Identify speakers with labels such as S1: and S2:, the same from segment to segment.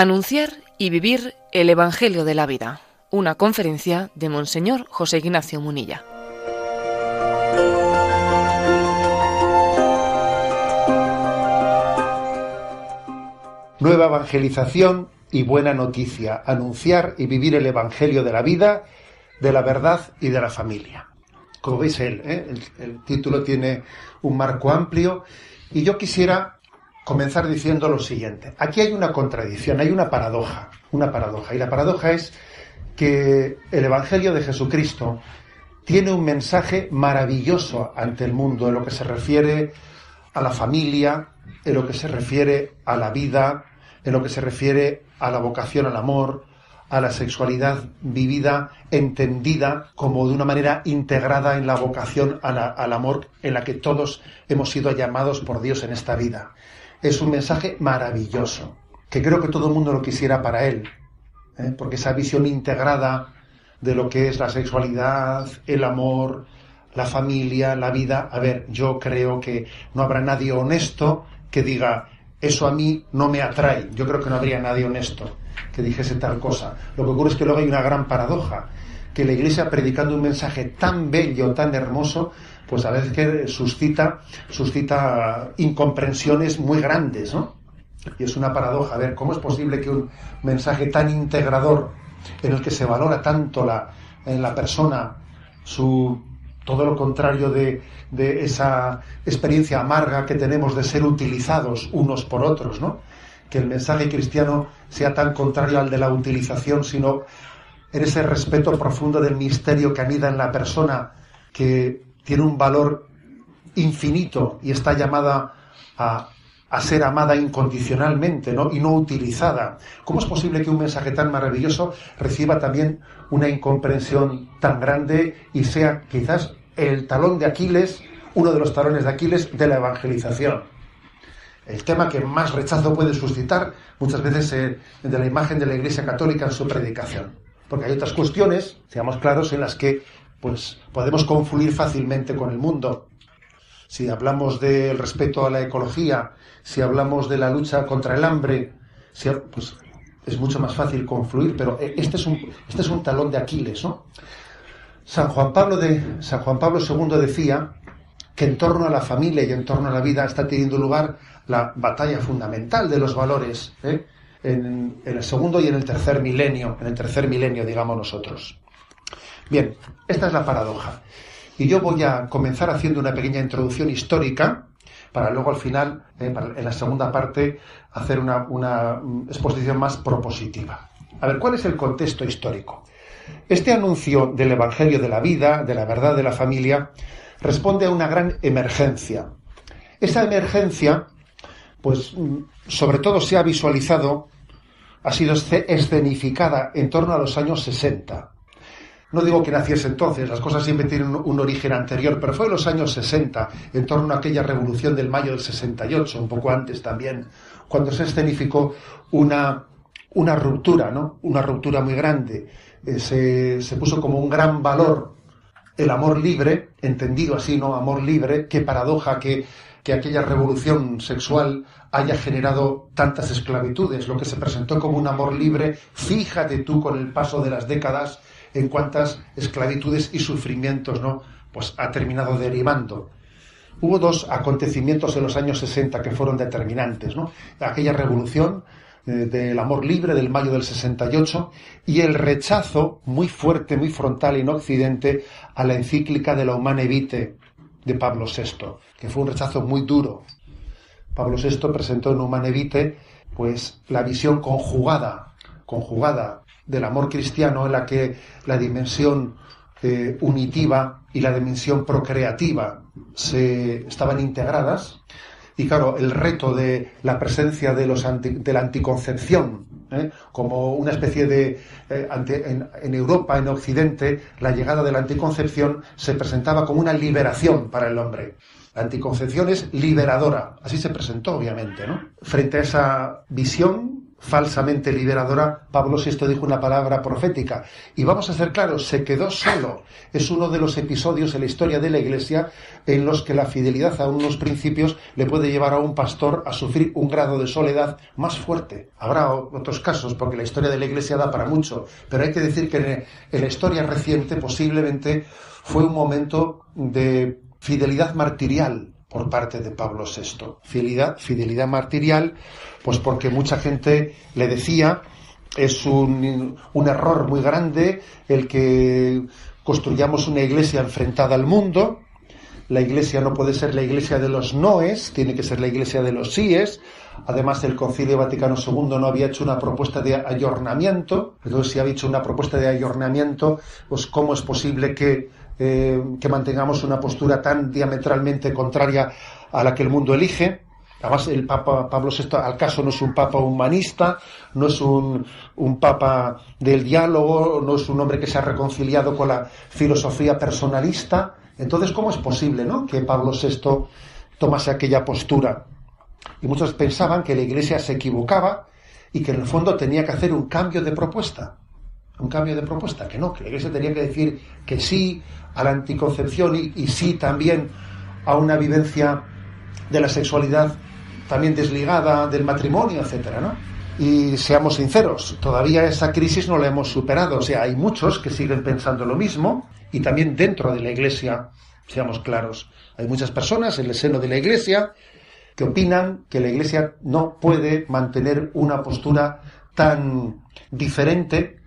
S1: Anunciar y vivir el Evangelio de la vida. Una conferencia de Monseñor José Ignacio Munilla.
S2: Nueva evangelización y buena noticia. Anunciar y vivir el Evangelio de la vida, de la verdad y de la familia. Como veis, el, ¿eh? el, el título tiene un marco amplio y yo quisiera comenzar diciendo lo siguiente. Aquí hay una contradicción, hay una paradoja, una paradoja. Y la paradoja es que el Evangelio de Jesucristo tiene un mensaje maravilloso ante el mundo en lo que se refiere a la familia, en lo que se refiere a la vida, en lo que se refiere a la vocación al amor, a la sexualidad vivida, entendida como de una manera integrada en la vocación al amor en la que todos hemos sido llamados por Dios en esta vida. Es un mensaje maravilloso, que creo que todo el mundo lo quisiera para él, ¿eh? porque esa visión integrada de lo que es la sexualidad, el amor, la familia, la vida, a ver, yo creo que no habrá nadie honesto que diga, eso a mí no me atrae. Yo creo que no habría nadie honesto que dijese tal cosa. Lo que ocurre es que luego hay una gran paradoja, que la Iglesia predicando un mensaje tan bello, tan hermoso, pues a veces que suscita, suscita incomprensiones muy grandes, ¿no? Y es una paradoja. A ver, ¿cómo es posible que un mensaje tan integrador, en el que se valora tanto la, en la persona su todo lo contrario de, de, esa experiencia amarga que tenemos de ser utilizados unos por otros, ¿no? Que el mensaje cristiano sea tan contrario al de la utilización, sino en ese respeto profundo del misterio que anida en la persona, que tiene un valor infinito y está llamada a, a ser amada incondicionalmente ¿no? y no utilizada. ¿Cómo es posible que un mensaje tan maravilloso reciba también una incomprensión tan grande y sea quizás el talón de Aquiles, uno de los talones de Aquiles de la evangelización? El tema que más rechazo puede suscitar muchas veces eh, de la imagen de la Iglesia Católica en su predicación. Porque hay otras cuestiones, seamos claros, en las que pues, podemos confluir fácilmente con el mundo. Si hablamos del respeto a la ecología, si hablamos de la lucha contra el hambre, pues es mucho más fácil confluir, pero este es un, este es un talón de Aquiles, ¿no? San Juan, Pablo de, San Juan Pablo II decía que en torno a la familia y en torno a la vida está teniendo lugar la batalla fundamental de los valores ¿eh? en, en el segundo y en el tercer milenio, en el tercer milenio, digamos nosotros. Bien, esta es la paradoja. Y yo voy a comenzar haciendo una pequeña introducción histórica para luego al final, eh, en la segunda parte, hacer una, una, exposición más propositiva. A ver, ¿cuál es el contexto histórico? Este anuncio del Evangelio de la vida, de la verdad de la familia, responde a una gran emergencia. Esa emergencia, pues, sobre todo se ha visualizado, ha sido escenificada en torno a los años 60 no digo que naciese entonces, las cosas siempre tienen un, origen anterior, pero fue en los años 60, en torno a aquella revolución del mayo del 68, un poco antes también, cuando se escenificó una, una ruptura, ¿no? Una ruptura muy grande. Eh, se, se puso como un gran valor el amor libre, entendido así, ¿no? Amor libre, qué paradoja que, que aquella revolución sexual haya generado tantas esclavitudes, lo que se presentó como un amor libre, fíjate tú con el paso de las décadas, en cuántas esclavitudes y sufrimientos ¿no? pues ha terminado derivando. Hubo dos acontecimientos en los años 60 que fueron determinantes, ¿no? Aquella revolución eh, del amor libre del mayo del 68 y el rechazo muy fuerte, muy frontal en Occidente a la encíclica de la Humane Vitae de Pablo VI, que fue un rechazo muy duro. Pablo VI presentó en Humane Vitae pues la visión conjugada, conjugada del amor cristiano en la que la dimensión eh, unitiva y la dimensión procreativa se estaban integradas. Y claro, el reto de la presencia de, los anti, de la anticoncepción ¿eh? como una especie de... Eh, en, en, Europa, en Occidente, la llegada de la anticoncepción se presentaba como una liberación para el hombre. La anticoncepción es liberadora, así se presentó, obviamente, ¿no? Frente a esa visión falsamente liberadora, Pablo VI dijo una palabra profética. Y vamos a ser claros, se quedó solo. Es uno de los episodios en la historia de la Iglesia en los que la fidelidad a unos principios le puede llevar a un pastor a sufrir un grado de soledad más fuerte. Habrá otros casos, porque la historia de la Iglesia da para mucho, pero hay que decir que en la historia reciente posiblemente fue un momento de fidelidad martirial por parte de Pablo VI. Fidelidad, fidelidad martirial, pues porque mucha gente le decía, es un, un error muy grande el que construyamos una iglesia enfrentada al mundo, la iglesia no puede ser la iglesia de los noes, tiene que ser la iglesia de los síes. Además, el Concilio Vaticano II no había hecho una propuesta de ayornamiento. Entonces, si ha hecho una propuesta de ayornamiento, pues ¿cómo es posible que eh, que mantengamos una postura tan diametralmente contraria a la que el mundo elige. Además, el Papa Pablo VI, al caso, no es un Papa humanista, no es un, un, Papa del diálogo, no es un hombre que se ha reconciliado con la filosofía personalista. Entonces, ¿cómo es posible ¿no? que Pablo VI tomase aquella postura? Y muchos pensaban que la Iglesia se equivocaba y que en el fondo tenía que hacer un cambio de propuesta. Un cambio de propuesta, que no, que la Iglesia tenía que decir que sí a la anticoncepción y, sí también a una vivencia de la sexualidad también desligada del matrimonio, etcétera, ¿no? Y seamos sinceros, todavía esa crisis no la hemos superado. O sea, hay muchos que siguen pensando lo mismo y también dentro de la Iglesia, seamos claros, hay muchas personas en el seno de la Iglesia que opinan que la Iglesia no puede mantener una postura tan diferente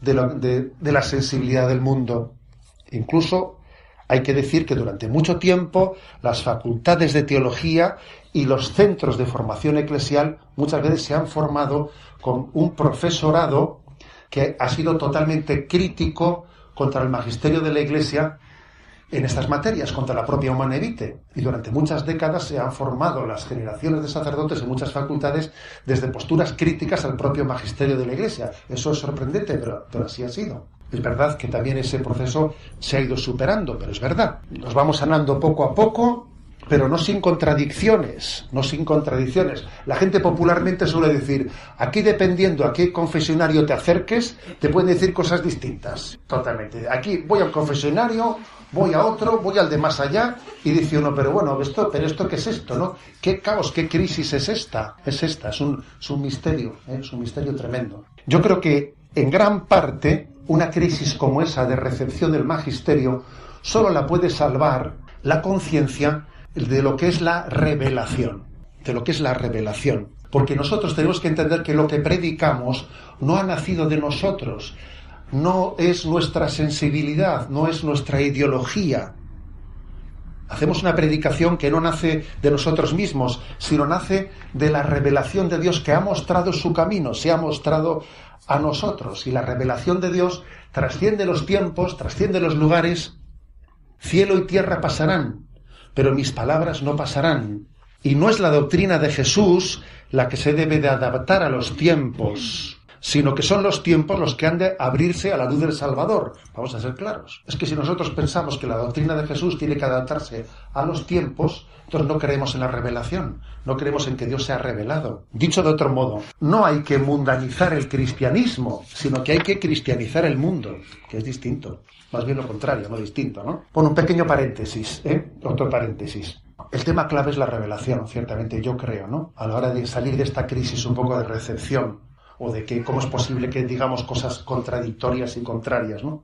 S2: de, de la sensibilidad del mundo. Incluso hay que decir que durante mucho tiempo las facultades de teología y los centros de formación eclesial muchas veces se han formado con un profesorado que ha sido totalmente crítico contra el magisterio de la Iglesia en estas materias, contra la propia humanevite. Y durante muchas décadas se han formado las generaciones de sacerdotes en muchas facultades desde posturas críticas al propio magisterio de la Iglesia. Eso es sorprendente, pero, pero así ha sido. Es verdad que también ese proceso se ha ido superando, pero es verdad. Nos vamos sanando poco a poco, pero no sin contradicciones, no sin contradicciones. La gente popularmente suele decir, aquí dependiendo a qué confesionario te acerques, te pueden decir cosas distintas. Totalmente. Aquí voy al confesionario, voy a otro, voy al de más allá, y dice uno, pero bueno, esto, pero esto qué es esto, ¿no? ¿Qué caos, qué crisis es esta? Es esta, es un, es un misterio, ¿eh? es un misterio tremendo. Yo creo que en gran parte una crisis como esa de recepción del magisterio solo la puede salvar la conciencia de lo que es la revelación, de lo que es la revelación. Porque nosotros tenemos que entender que lo que predicamos no ha nacido de nosotros, no es nuestra sensibilidad, no es nuestra ideología. Hacemos una predicación que no nace de nosotros mismos, sino nace de la revelación de Dios que ha mostrado su camino, se ha mostrado a nosotros. Y la revelación de Dios trasciende los tiempos, trasciende los lugares. Cielo y tierra pasarán, pero mis palabras no pasarán. Y no es la doctrina de Jesús la que se debe de adaptar a los tiempos, sino que son los tiempos los que han de abrirse a la luz del Salvador. Vamos a ser claros. Es que si nosotros pensamos que la doctrina de Jesús tiene que adaptarse a los tiempos, entonces no creemos en la revelación, no creemos en que Dios se ha revelado. Dicho de otro modo, no hay que mundanizar el cristianismo, sino que hay que cristianizar el mundo, que es distinto. Más bien lo contrario, no distinto, ¿no? Pon un pequeño paréntesis, ¿eh? Otro paréntesis. El tema clave es la revelación, ciertamente, yo creo, ¿no? A la hora de salir de esta crisis un poco de recepción, o de que cómo es posible que digamos cosas contradictorias y contrarias, ¿no?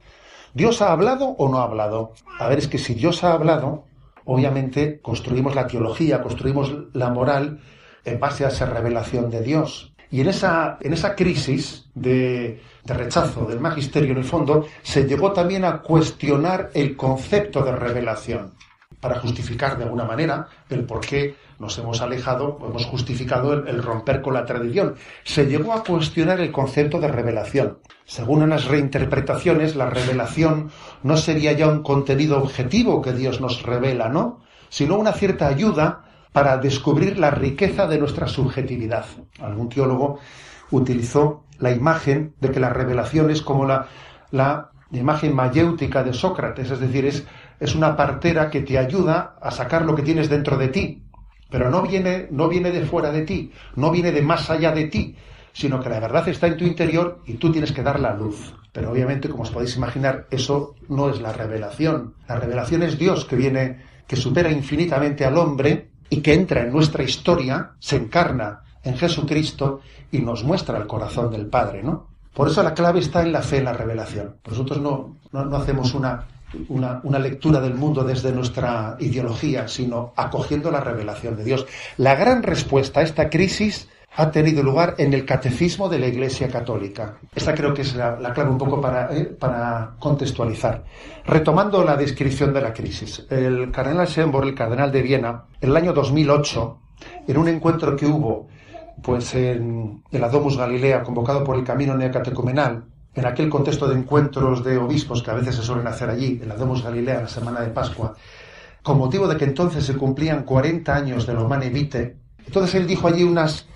S2: ¿Dios ha hablado o no ha hablado? A ver, es que si Dios ha hablado, obviamente construimos la teología, construimos la moral en base a esa revelación de Dios. Y en esa, en esa crisis de, rechazo del magisterio, en el fondo, se llegó también a cuestionar el concepto de revelación, para justificar de alguna manera el por qué nos hemos alejado, hemos justificado el, romper con la tradición. Se llegó a cuestionar el concepto de revelación. Según unas reinterpretaciones, la revelación no sería ya un contenido objetivo que Dios nos revela, ¿no? Sino una cierta ayuda para descubrir la riqueza de nuestra subjetividad. Algún teólogo utilizó la imagen de que la revelación es como la, la imagen mayéutica de Sócrates, es decir, es, es una partera que te ayuda a sacar lo que tienes dentro de ti, pero no viene, no viene de fuera de ti, no viene de más allá de ti, sino que la verdad está en tu interior y tú tienes que dar la luz. Pero obviamente, como os podéis imaginar, eso no es la revelación. La revelación es Dios que viene, que supera infinitamente al hombre y que entra en nuestra historia, se encarna en Jesucristo y nos muestra el corazón del Padre, ¿no? Por eso la clave está en la fe, en la revelación. Nosotros no, no, hacemos una, una, lectura del mundo desde nuestra ideología, sino acogiendo la revelación de Dios. La gran respuesta a esta crisis ha tenido lugar en el catecismo de la Iglesia Católica. Esta creo que es la, clave un poco para, eh, para, contextualizar. Retomando la descripción de la crisis, el cardenal Schönborn, el cardenal de Viena, en el año 2008, en un encuentro que hubo pues en, la Domus Galilea, convocado por el Camino Neocatecumenal, en aquel contexto de encuentros de obispos que a veces se suelen hacer allí, en la Domus Galilea, la semana de Pascua, con motivo de que entonces se cumplían 40 años de los Humane Vitae, entonces él dijo allí unas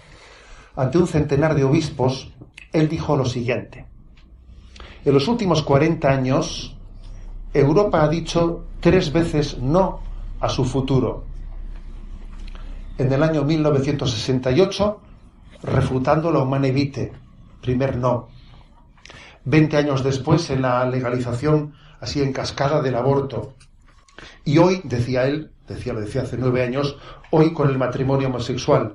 S2: ante un centenar de obispos, él dijo lo siguiente. En los últimos 40 años, Europa ha dicho tres veces no a su futuro. En el año 1968, refutando la humana evite, primer no. Veinte años después, en la legalización así en cascada del aborto. Y hoy, decía él, decía, lo decía hace nueve años, hoy con el matrimonio homosexual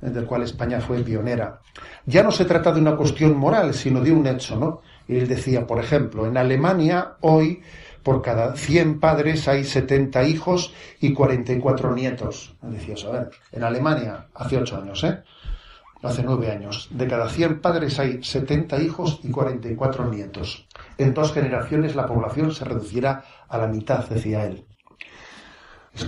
S2: del cual España fue pionera. Ya no se trata de una cuestión moral, sino de un hecho, ¿no? Y él decía, por ejemplo, en Alemania hoy por cada 100 padres hay 70 hijos y 44 nietos. Decía eso, a ver, en Alemania, hace 8 años, ¿eh? Hace 9 años, de cada 100 padres hay 70 hijos y 44 nietos. En dos generaciones la población se reducirá a la mitad, decía él.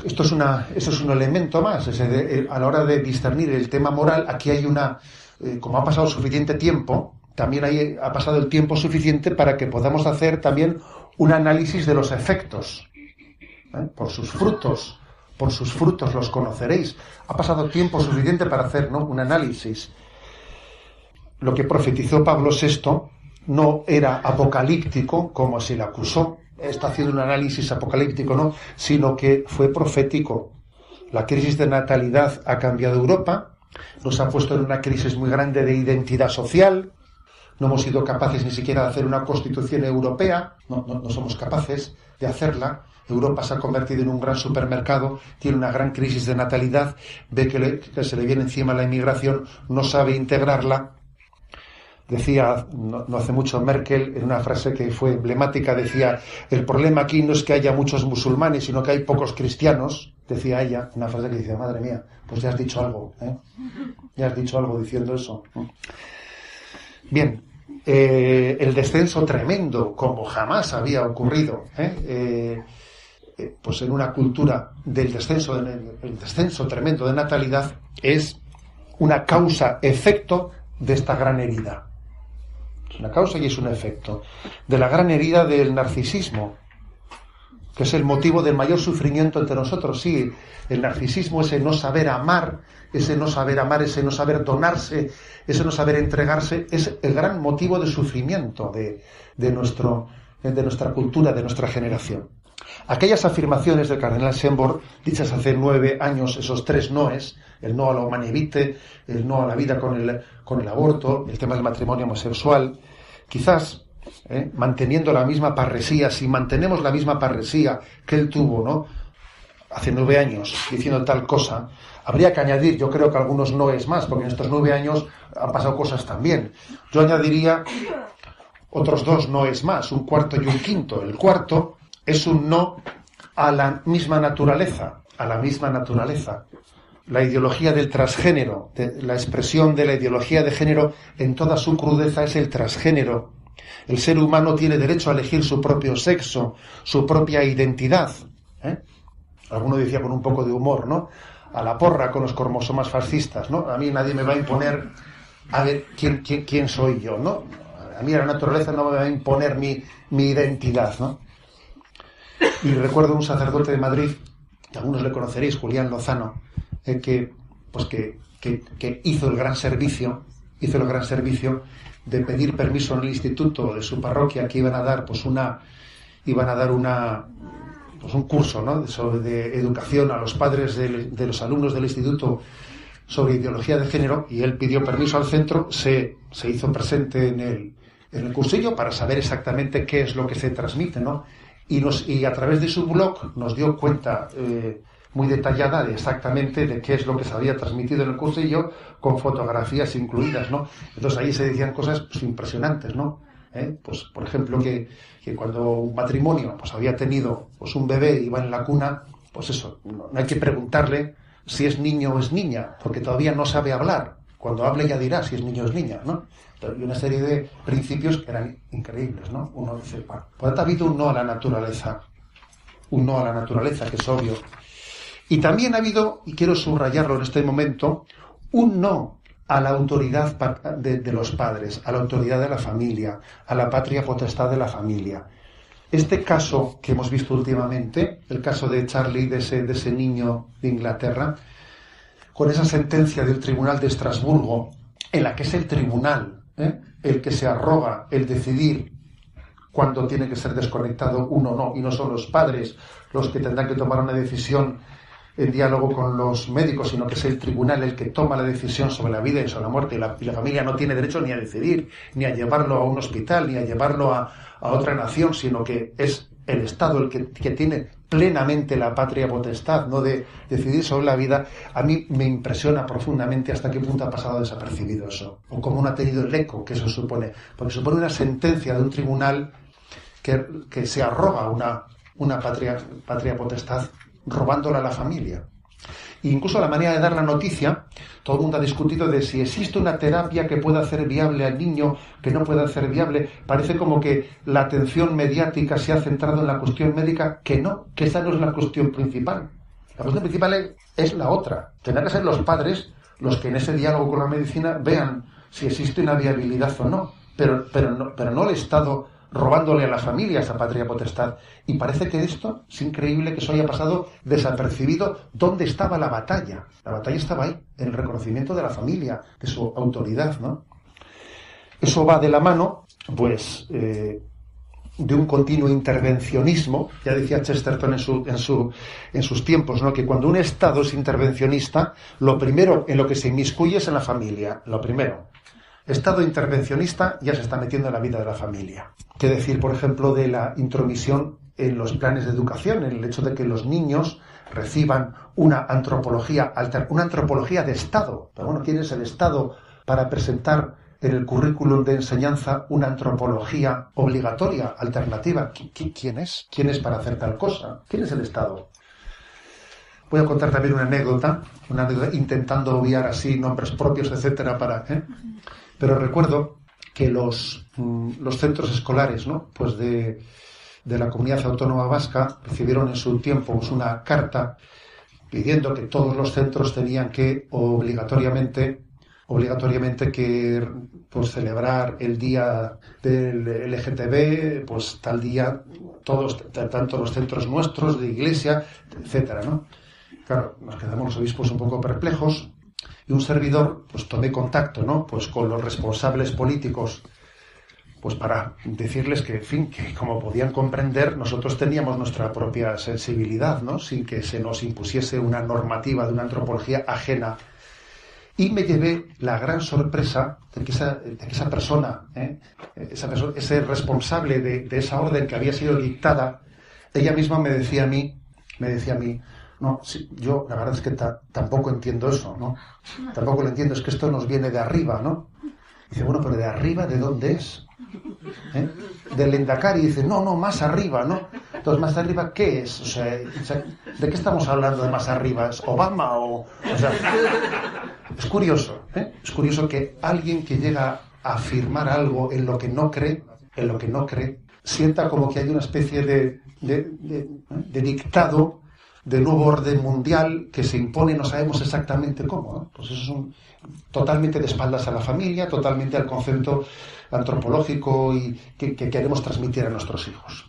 S2: Esto es, una, un elemento más. Eh, a la hora de discernir el tema moral, aquí hay una. Eh, como ha pasado suficiente tiempo, también hay, ha pasado el tiempo suficiente para que podamos hacer también un análisis de los efectos. ¿eh? Por sus frutos. Por sus frutos los conoceréis. Ha pasado tiempo suficiente para hacer un análisis. Lo que profetizó Pablo VI no era apocalíptico, como se le acusó, está haciendo un análisis apocalíptico, no, sino que fue profético. La crisis de natalidad ha cambiado Europa, nos ha puesto en una crisis muy grande de identidad social, no hemos sido capaces ni siquiera de hacer una constitución europea, no, no, somos capaces de hacerla. Europa se ha convertido en un gran supermercado, tiene una gran crisis de natalidad, ve que, se le viene encima la inmigración, no sabe integrarla, Decía no, hace mucho Merkel, en una frase que fue emblemática, decía, el problema aquí no es que haya muchos musulmanes, sino que hay pocos cristianos, decía ella, una frase que decía, madre mía, pues ya has dicho algo, ¿eh? ya has dicho algo diciendo eso. Bien, eh, el descenso tremendo, como jamás había ocurrido, ¿eh? pues en una cultura del descenso, el descenso tremendo de natalidad, es una causa-efecto de esta gran herida. Es una causa y es un efecto. De la gran herida del narcisismo, que es el motivo del mayor sufrimiento entre nosotros. Sí, el narcisismo, ese no saber amar, ese no saber amar, ese no saber donarse, ese no saber entregarse, es el gran motivo de sufrimiento de, de, nuestro, de nuestra cultura, de nuestra generación. Aquellas afirmaciones del cardenal Schönborn, dichas hace nueve años, esos tres noes, el no a la humanidad, el no a la vida con el, con el aborto, el tema del matrimonio homosexual, quizás ¿eh? manteniendo la misma parresía, si mantenemos la misma parresía que él tuvo, ¿no? Hace nueve años, diciendo tal cosa, habría que añadir, yo creo que algunos no es más, porque en estos nueve años han pasado cosas también. Yo añadiría otros dos no es más, un cuarto y un quinto. El cuarto es un no a la misma naturaleza, a la misma naturaleza la ideología del transgénero, la expresión de la ideología de género en toda su crudeza es el transgénero. El ser humano tiene derecho a elegir su propio sexo, su propia identidad. ¿eh? Alguno decía con un poco de humor, ¿no? A la porra con los cromosomas fascistas, ¿no? A mí nadie me va a imponer a ver quién, quién, soy yo, ¿no? A mí la naturaleza no me va a imponer mi, mi identidad, ¿no? Y recuerdo un sacerdote de Madrid, que algunos le conoceréis, Julián Lozano, que, pues que, hizo el gran servicio, hizo el gran servicio de pedir permiso en el instituto de su parroquia que iban a dar pues una iban a dar una pues un curso ¿no? sobre de educación a los padres de, los alumnos del instituto sobre ideología de género y él pidió permiso al centro, se, se hizo presente en el, en el cursillo para saber exactamente qué es lo que se transmite, ¿no? Y, nos, y a través de su blog nos dio cuenta eh, muy detallada de exactamente de qué es lo que se había transmitido en el cursillo, con fotografías incluidas, ¿no? Entonces ahí se decían cosas pues, impresionantes, ¿no? ¿Eh? Pues, por ejemplo, que, que, cuando un matrimonio pues, había tenido pues, un bebé y iba en la cuna, pues eso, no, hay que preguntarle si es niño o es niña, porque todavía no sabe hablar. Cuando hable ya dirá si es niño o es niña, ¿no? Y una serie de principios que eran increíbles, ¿no? Uno dice, por tanto ha habido un no a la naturaleza, un no a la naturaleza, que es obvio. Y también ha habido, y quiero subrayarlo en este momento, un no a la autoridad de, los padres, a la autoridad de la familia, a la patria potestad de la familia. Este caso que hemos visto últimamente, el caso de Charlie, de ese, de ese niño de Inglaterra, con esa sentencia del Tribunal de Estrasburgo, en la que es el tribunal ¿eh? el que se arroga el decidir cuándo tiene que ser desconectado uno o no, y no son los padres los que tendrán que tomar una decisión en diálogo con los médicos, sino que es el tribunal el que toma la decisión sobre la vida y sobre la muerte, y la, familia no tiene derecho ni a decidir, ni a llevarlo a un hospital, ni a llevarlo a, otra nación, sino que es el Estado el que, que, tiene plenamente la patria potestad, no de decidir sobre la vida, a mí me impresiona profundamente hasta qué punto ha pasado desapercibido eso, o cómo no ha tenido el eco que eso supone, porque supone una sentencia de un tribunal que, que se arroga una, una patria, patria potestad robándola a la familia. E incluso la manera de dar la noticia, todo el mundo ha discutido de si existe una terapia que pueda hacer viable al niño, que no pueda hacer viable. Parece como que la atención mediática se ha centrado en la cuestión médica, que no, que esa no es la cuestión principal. La cuestión principal es la otra. Tendrán que ser los padres los que en ese diálogo con la medicina vean si existe una viabilidad o no. Pero, pero, no, pero no el Estado robándole a la familia esa patria potestad. Y parece que esto es increíble que eso haya pasado desapercibido. ¿Dónde estaba la batalla? La batalla estaba ahí, en el reconocimiento de la familia, de su autoridad, ¿no? Eso va de la mano, pues, eh, de un continuo intervencionismo, ya decía Chesterton en, su, en, su, en sus tiempos, ¿no? que cuando un Estado es intervencionista, lo primero en lo que se inmiscuye es en la familia, lo primero. Estado intervencionista ya se está metiendo en la vida de la familia. ¿Qué decir, por ejemplo, de la intromisión en los planes de educación, en el hecho de que los niños reciban una antropología una antropología de Estado? Pero bueno, ¿quién es el Estado para presentar en el currículum de enseñanza una antropología obligatoria, alternativa? ¿Quién es? ¿Quién es para hacer tal cosa? ¿Quién es el Estado? Voy a contar también una anécdota, una anécdota intentando obviar así nombres propios, etcétera, para. ¿eh? Pero recuerdo que los, los centros escolares, ¿no? Pues de, de, la comunidad autónoma vasca recibieron en su tiempo pues, una carta pidiendo que todos los centros tenían que obligatoriamente obligatoriamente que pues celebrar el día del LGTB, pues tal día, todos, tanto los centros nuestros, de iglesia, etcétera, ¿no? Claro, nos quedamos los obispos un poco perplejos, y un servidor, pues tomé contacto, ¿no? Pues con los responsables políticos, pues para decirles que, en fin, que como podían comprender, nosotros teníamos nuestra propia sensibilidad, ¿no? Sin que se nos impusiese una normativa de una antropología ajena. Y me llevé la gran sorpresa de que esa, de esa persona, ¿eh? esa persona, ese responsable de, de esa orden que había sido dictada, ella misma me decía a mí, me decía a mí, no, sí, yo la verdad es que ta, tampoco entiendo eso, ¿no? Tampoco lo entiendo, es que esto nos viene de arriba, ¿no? Dice, bueno, pero de arriba, ¿de dónde es? ¿Eh? Del Endacari dice, no, no, más arriba, ¿no? Entonces, ¿más arriba qué es? O sea, ¿de qué estamos hablando de más arriba? ¿Es Obama o...? o sea, es curioso, ¿eh? Es curioso que alguien que llega a afirmar algo en lo que no cree, en lo que no cree, sienta como que hay una especie de, de, de dictado de nuevo orden mundial que se impone, no sabemos exactamente cómo. ¿no? Pues eso es un, totalmente de espaldas a la familia, totalmente al concepto antropológico y que, que queremos transmitir a nuestros hijos.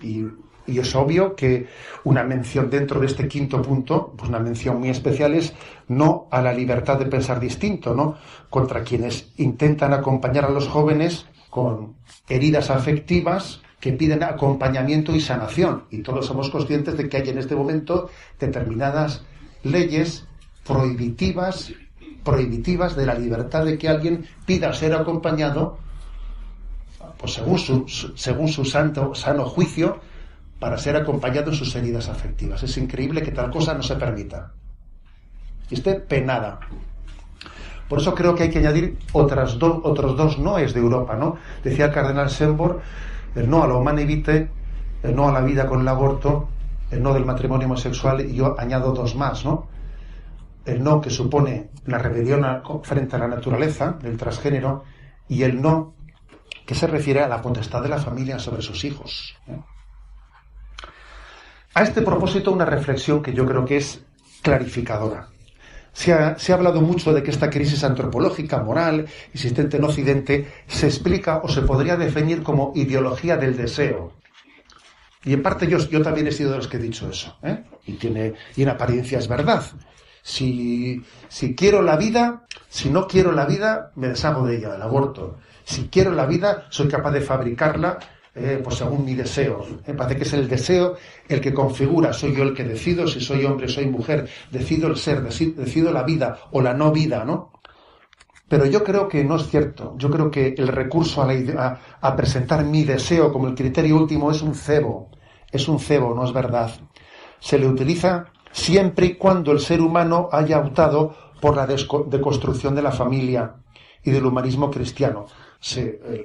S2: Y, y, es obvio que una mención dentro de este quinto punto, pues una mención muy especial es no a la libertad de pensar distinto, ¿no? Contra quienes intentan acompañar a los jóvenes con heridas afectivas que piden acompañamiento y sanación. Y todos somos conscientes de que hay en este momento determinadas leyes prohibitivas prohibitivas de la libertad de que alguien pida ser acompañado, pues según su, según su santo, sano juicio, para ser acompañado en sus heridas afectivas. Es increíble que tal cosa no se permita. Y esté penada. Por eso creo que hay que añadir otras otros dos noes de Europa, ¿no? Decía el cardenal Sembor, el no a la humana el no a la vida con el aborto, el no del matrimonio homosexual, y yo añado dos más, ¿no? El no que supone la rebelión frente a la naturaleza del transgénero y el no que se refiere a la potestad de la familia sobre sus hijos. A este propósito, una reflexión que yo creo que es clarificadora. Se ha, se ha, hablado mucho de que esta crisis antropológica, moral, existente en Occidente, se explica o se podría definir como ideología del deseo. Y en parte yo, yo también he sido de los que he dicho eso. ¿eh? Y, tiene, y en apariencia es verdad. Si, si quiero la vida, si no quiero la vida, me deshago de ella, del aborto. Si quiero la vida, soy capaz de fabricarla eh, pues según mi deseo. Me parece que es el deseo el que configura, soy yo el que decido, si soy hombre, soy mujer, decido el ser, decido la vida o la no vida, ¿no? Pero yo creo que no es cierto. Yo creo que el recurso a, a, presentar mi deseo como el criterio último es un cebo. Es un cebo, no es verdad. Se le utiliza siempre y cuando el ser humano haya optado por la deconstrucción de la familia y del humanismo cristiano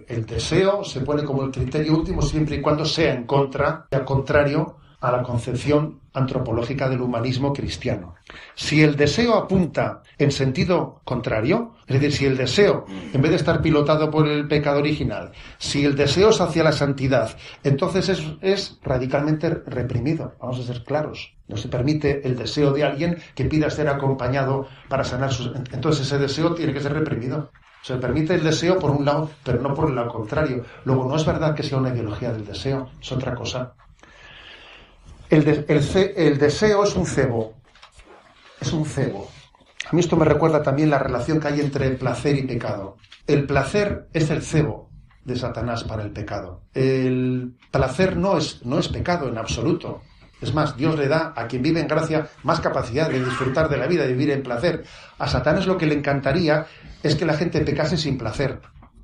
S2: el, deseo se pone como el criterio último siempre y cuando sea en contra, al contrario a la concepción antropológica del humanismo cristiano. Si el deseo apunta en sentido contrario, es decir, si el deseo, en vez de estar pilotado por el pecado original, si el deseo es hacia la santidad, entonces es, es radicalmente reprimido. Vamos a ser claros. No se permite el deseo de alguien que pida ser acompañado para sanar sus... Entonces ese deseo tiene que ser reprimido. Se permite el deseo por un lado, pero no por el lado contrario. Luego, no es verdad que sea una ideología del deseo, es otra cosa. El, el, deseo es un cebo. Es un cebo. A mí esto me recuerda también la relación que hay entre placer y pecado. El placer es el cebo de Satanás para el pecado. El placer no es, no es pecado en absoluto. Es más, Dios le da a quien vive en gracia más capacidad de disfrutar de la vida, de vivir en placer. A Satanás lo que le encantaría es que la gente pecase sin placer.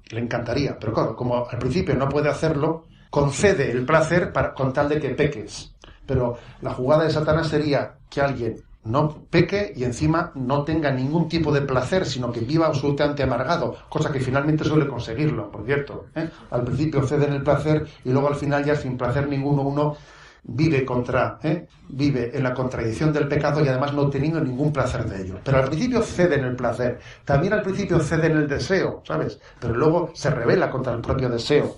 S2: Le encantaría. Pero claro, como al principio no puede hacerlo, concede el placer con tal de que peques. Pero la jugada de Satanás sería que alguien no peque y encima no tenga ningún tipo de placer, sino que viva absolutamente amargado, cosa que finalmente suele conseguirlo, por cierto. ¿eh? Al principio cede en el placer y luego al final ya sin placer ninguno uno vive contra, ¿eh? vive en la contradicción del pecado y además no teniendo ningún placer de ello. Pero al principio cede en el placer, también al principio cede en el deseo, ¿sabes? Pero luego se revela contra el propio deseo.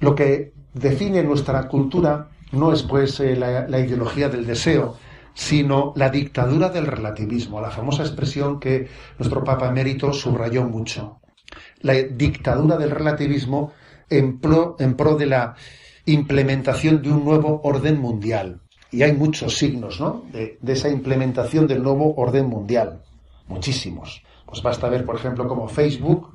S2: Lo que define nuestra cultura no es pues eh, la, la ideología del deseo, sino la dictadura del relativismo, la famosa expresión que nuestro Papa Emérito subrayó mucho. La dictadura del relativismo en pro, en pro de la implementación de un nuevo orden mundial. Y hay muchos signos ¿no? de, esa implementación del nuevo orden mundial. Muchísimos. Pues basta ver, por ejemplo, como Facebook,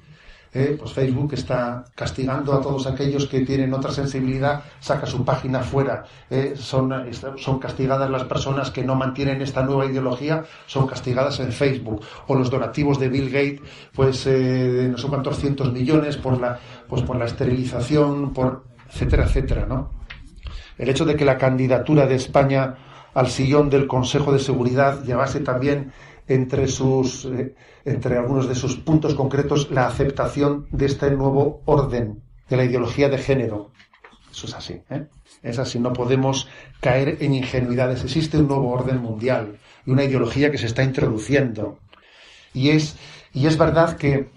S2: eh, pues Facebook está castigando a todos aquellos que tienen otra sensibilidad, saca su página fuera. Eh, son, son castigadas las personas que no mantienen esta nueva ideología, son castigadas en Facebook. O los donativos de Bill Gates, pues eh, no sé cuántos cientos millones por la, pues por la esterilización, por etcétera, etcétera, ¿no? El hecho de que la candidatura de España al sillón del Consejo de Seguridad llevase también entre sus eh, entre algunos de sus puntos concretos la aceptación de este nuevo orden de la ideología de género. Eso es así, ¿eh? Es así, no podemos caer en ingenuidades. Existe un nuevo orden mundial y una ideología que se está introduciendo. Y es, y es verdad que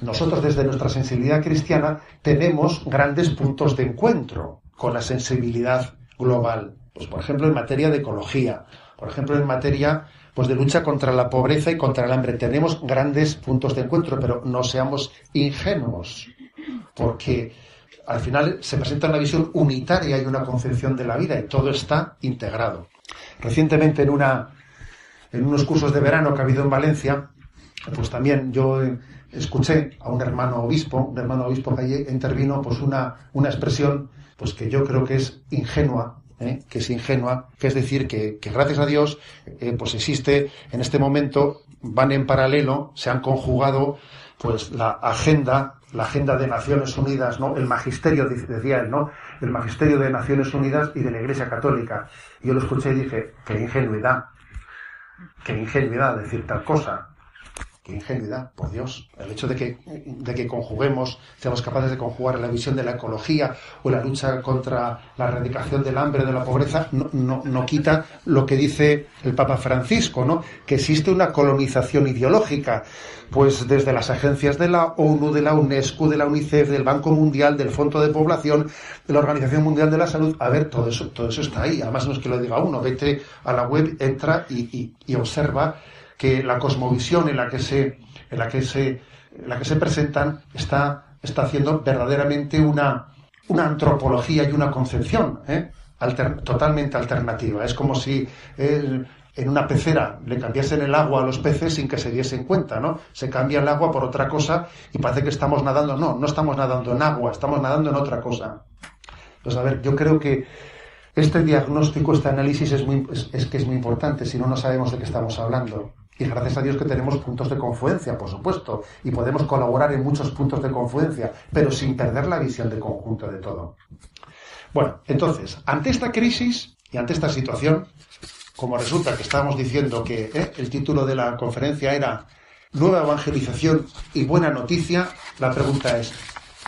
S2: nosotros desde nuestra sensibilidad cristiana tenemos grandes puntos de encuentro con la sensibilidad global. Pues por ejemplo en materia de ecología, por ejemplo en materia pues de lucha contra la pobreza y contra el hambre. Tenemos grandes puntos de encuentro, pero no seamos ingenuos, porque al final se presenta una visión unitaria y una concepción de la vida y todo está integrado. Recientemente en una en unos cursos de verano que ha habido en Valencia, pues también yo escuché a un hermano obispo, un hermano obispo que allí intervino, pues una, una expresión pues que yo creo que es ingenua ¿eh? que es ingenua, que es decir, que, gracias a Dios, eh, pues existe en este momento, van en paralelo, se han conjugado pues la agenda, la agenda de Naciones Unidas, ¿no? El magisterio, decía él, ¿no? El magisterio de Naciones Unidas y de la Iglesia Católica. Yo lo escuché y dije, qué ingenuidad, qué ingenuidad decir tal cosa. Qué ingenuidad, por Dios. El hecho de que, de que conjuguemos, seamos capaces de conjugar la visión de la ecología o la lucha contra la erradicación del hambre, de la pobreza, no, no, no quita lo que dice el Papa Francisco, ¿no? Que existe una colonización ideológica, pues desde las agencias de la ONU, de la UNESCO, de la UNICEF, del Banco Mundial, del Fondo de Población, de la Organización Mundial de la Salud. A ver, todo eso, todo eso está ahí. Además, no es que lo diga uno, vete a la web, entra y, y observa que la cosmovisión en la que se, en la que se, en la que se presentan está, está haciendo verdaderamente una, una antropología y una concepción ¿eh? totalmente alternativa. Es como si en una pecera le cambiasen el agua a los peces sin que se diesen cuenta, ¿no? Se cambia el agua por otra cosa y parece que estamos nadando. No, no estamos nadando en agua, estamos nadando en otra cosa. Pues a ver, yo creo que este diagnóstico, este análisis es, muy, es que es muy importante, si no, no sabemos de qué estamos hablando. Y gracias a Dios que tenemos puntos de confluencia, por supuesto, y podemos colaborar en muchos puntos de confluencia, pero sin perder la visión de conjunto de todo. Bueno, entonces, ante esta crisis y ante esta situación, como resulta que estábamos diciendo que eh, el título de la conferencia era Nueva Evangelización y Buena Noticia, la pregunta es,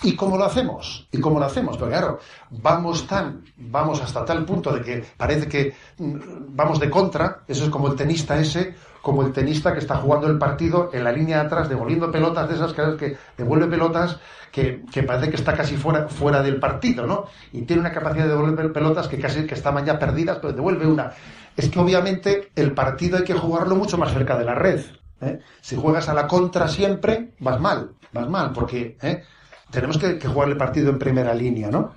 S2: ¿Y cómo lo hacemos? ¿Y cómo lo hacemos? Porque claro, vamos tan, vamos hasta tal punto de que parece que mm, vamos de contra, eso es como el tenista ese como el tenista que está jugando el partido en la línea de atrás, devolviendo pelotas de esas que devuelve pelotas que, parece que está casi fuera, fuera del partido, ¿no? Y tiene una capacidad de devolver pelotas que casi que estaban ya perdidas, pero devuelve una. Es que obviamente el partido hay que jugarlo mucho más cerca de la red. ¿eh? Si juegas a la contra siempre, vas mal, vas mal, porque ¿eh? tenemos que, que jugar el partido en primera línea, ¿no?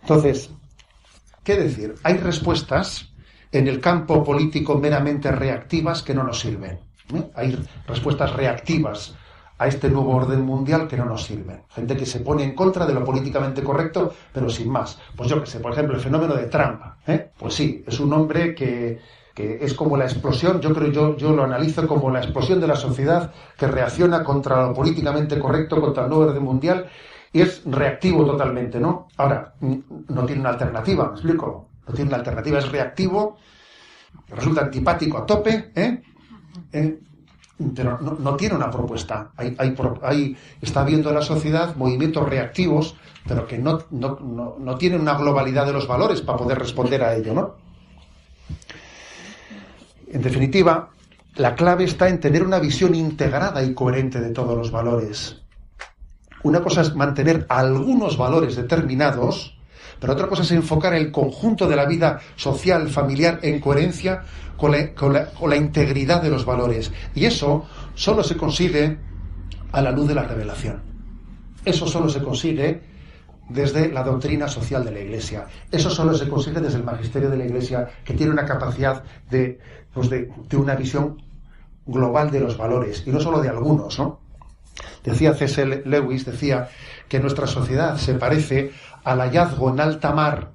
S2: Entonces, ¿qué decir? Hay respuestas en el campo político meramente reactivas que no nos sirven. ¿eh? Hay respuestas reactivas a este nuevo orden mundial que no nos sirven. Gente que se pone en contra de lo políticamente correcto, pero sin más. Pues yo que sé, por ejemplo, el fenómeno de Trump. ¿eh? Pues sí, es un hombre que, es como la explosión, yo creo, yo, yo lo analizo como la explosión de la sociedad que reacciona contra lo políticamente correcto, contra el nuevo orden mundial, y es reactivo totalmente, ¿no? Ahora, no tiene una alternativa, ¿me explico? No tiene una alternativa, es reactivo, resulta antipático a tope, ¿eh? ¿Eh? pero no, tiene una propuesta. Hay, está habiendo en la sociedad movimientos reactivos, pero que no, no, tienen una globalidad de los valores para poder responder a ello, ¿no? En definitiva, la clave está en tener una visión integrada y coherente de todos los valores. Una cosa es mantener algunos valores determinados, pero otra cosa es enfocar el conjunto de la vida social, familiar, en coherencia con la, integridad de los valores. Y eso solo se consigue a la luz de la revelación. Eso solo se consigue desde la doctrina social de la Iglesia. Eso solo se consigue desde el magisterio de la Iglesia, que tiene una capacidad de, pues de, una visión global de los valores, y no solo de algunos, ¿no? Decía C.S. Lewis, decía que nuestra sociedad se parece al hallazgo en alta mar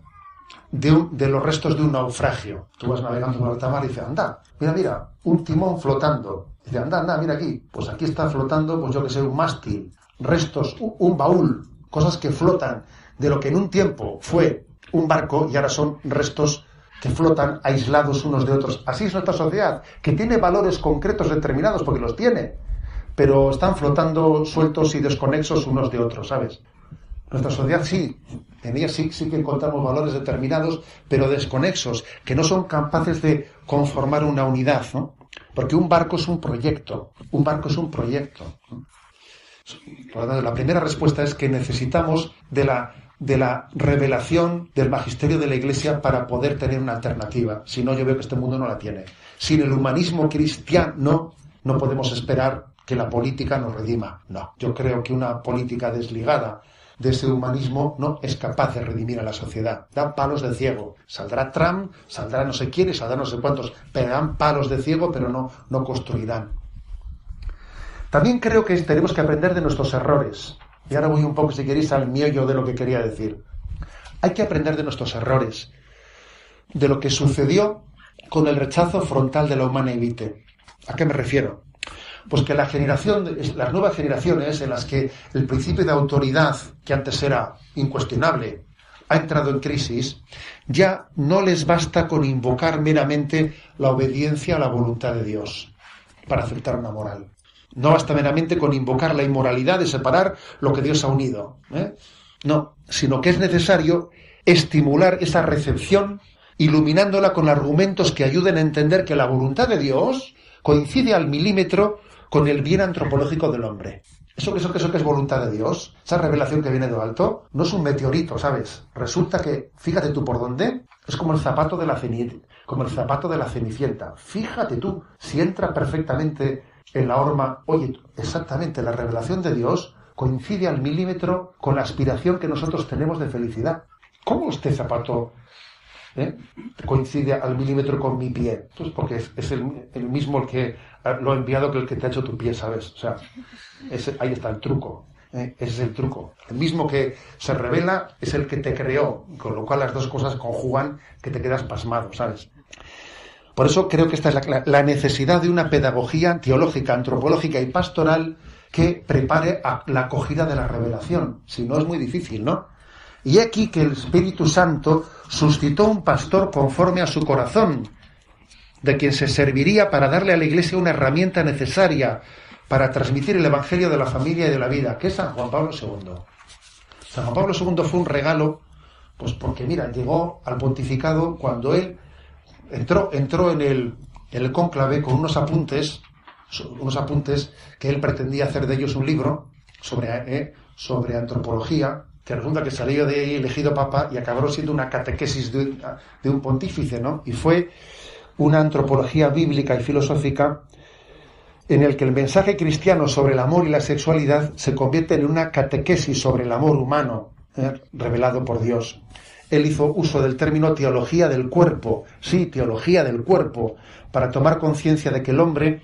S2: de, los restos de un naufragio. Tú vas navegando en alta mar y dices, anda, mira, mira, un timón flotando. Dice, anda, anda, mira aquí. Pues aquí está flotando, pues yo que sé, un mástil, restos, un, baúl, cosas que flotan de lo que en un tiempo fue un barco y ahora son restos que flotan aislados unos de otros. Así es nuestra sociedad, que tiene valores concretos determinados, porque los tiene, pero están flotando sueltos y desconexos unos de otros, ¿sabes? Nuestra sociedad sí, en ella sí, sí que encontramos valores determinados, pero desconexos, que no son capaces de conformar una unidad, ¿no? Porque un barco es un proyecto, un barco es un proyecto. la primera respuesta es que necesitamos de la, de la revelación del magisterio de la Iglesia para poder tener una alternativa. Si no, yo veo que este mundo no la tiene. Sin el humanismo cristiano no podemos esperar que la política nos redima. No, yo creo que una política desligada de ese humanismo no es capaz de redimir a la sociedad. Dan palos de ciego. Saldrá Trump, saldrá no sé quién saldrá no sé cuántos, pero dan palos de ciego, pero no, no construirán. También creo que tenemos que aprender de nuestros errores. Y ahora voy un poco, si queréis, al miollo de lo que quería decir. Hay que aprender de nuestros errores, de lo que sucedió con el rechazo frontal de la humana evite. ¿A qué me refiero? Pues que la generación, las nuevas generaciones en las que el principio de autoridad, que antes era incuestionable, ha entrado en crisis, ya no les basta con invocar meramente la obediencia a la voluntad de Dios para aceptar una moral. No basta meramente con invocar la inmoralidad de separar lo que Dios ha unido. ¿eh? No, sino que es necesario estimular esa recepción iluminándola con argumentos que ayuden a entender que la voluntad de Dios coincide al milímetro con el bien antropológico del hombre. Eso, eso, eso que es voluntad de Dios, esa revelación que viene de alto, no es un meteorito, ¿sabes? Resulta que, fíjate tú por dónde, es como el zapato de la como el zapato de la cenicienta. Fíjate tú, si entra perfectamente en la horma, oye, exactamente, la revelación de Dios coincide al milímetro con la aspiración que nosotros tenemos de felicidad. ¿Cómo este zapato ¿eh? coincide al milímetro con mi pie. Pues porque es, el, mismo el que lo ha enviado que el que te ha hecho tu pie, ¿sabes? O sea, ahí está el truco. ¿eh? Ese es el truco. El mismo que se revela es el que te creó, con lo cual las dos cosas conjugan que te quedas pasmado, ¿sabes? Por eso creo que esta es la, la necesidad de una pedagogía teológica, antropológica y pastoral que prepare a la acogida de la revelación. Si no, es muy difícil, ¿no? Y aquí que el Espíritu Santo suscitó un pastor conforme a su corazón, de quien se serviría para darle a la Iglesia una herramienta necesaria para transmitir el Evangelio de la familia y de la vida, que es San Juan Pablo II. San Juan Pablo II fue un regalo, pues porque mira, llegó al pontificado cuando él entró, entró en el, en el cónclave con unos apuntes, unos apuntes que él pretendía hacer de ellos un libro sobre, eh, sobre antropología, que resulta que salió de ahí elegido papa y acabó siendo una catequesis de, un pontífice, ¿no? Y fue una antropología bíblica y filosófica en el que el mensaje cristiano sobre el amor y la sexualidad se convierte en una catequesis sobre el amor humano, ¿eh? revelado por Dios. Él hizo uso del término teología del cuerpo, sí, teología del cuerpo, para tomar conciencia de que el hombre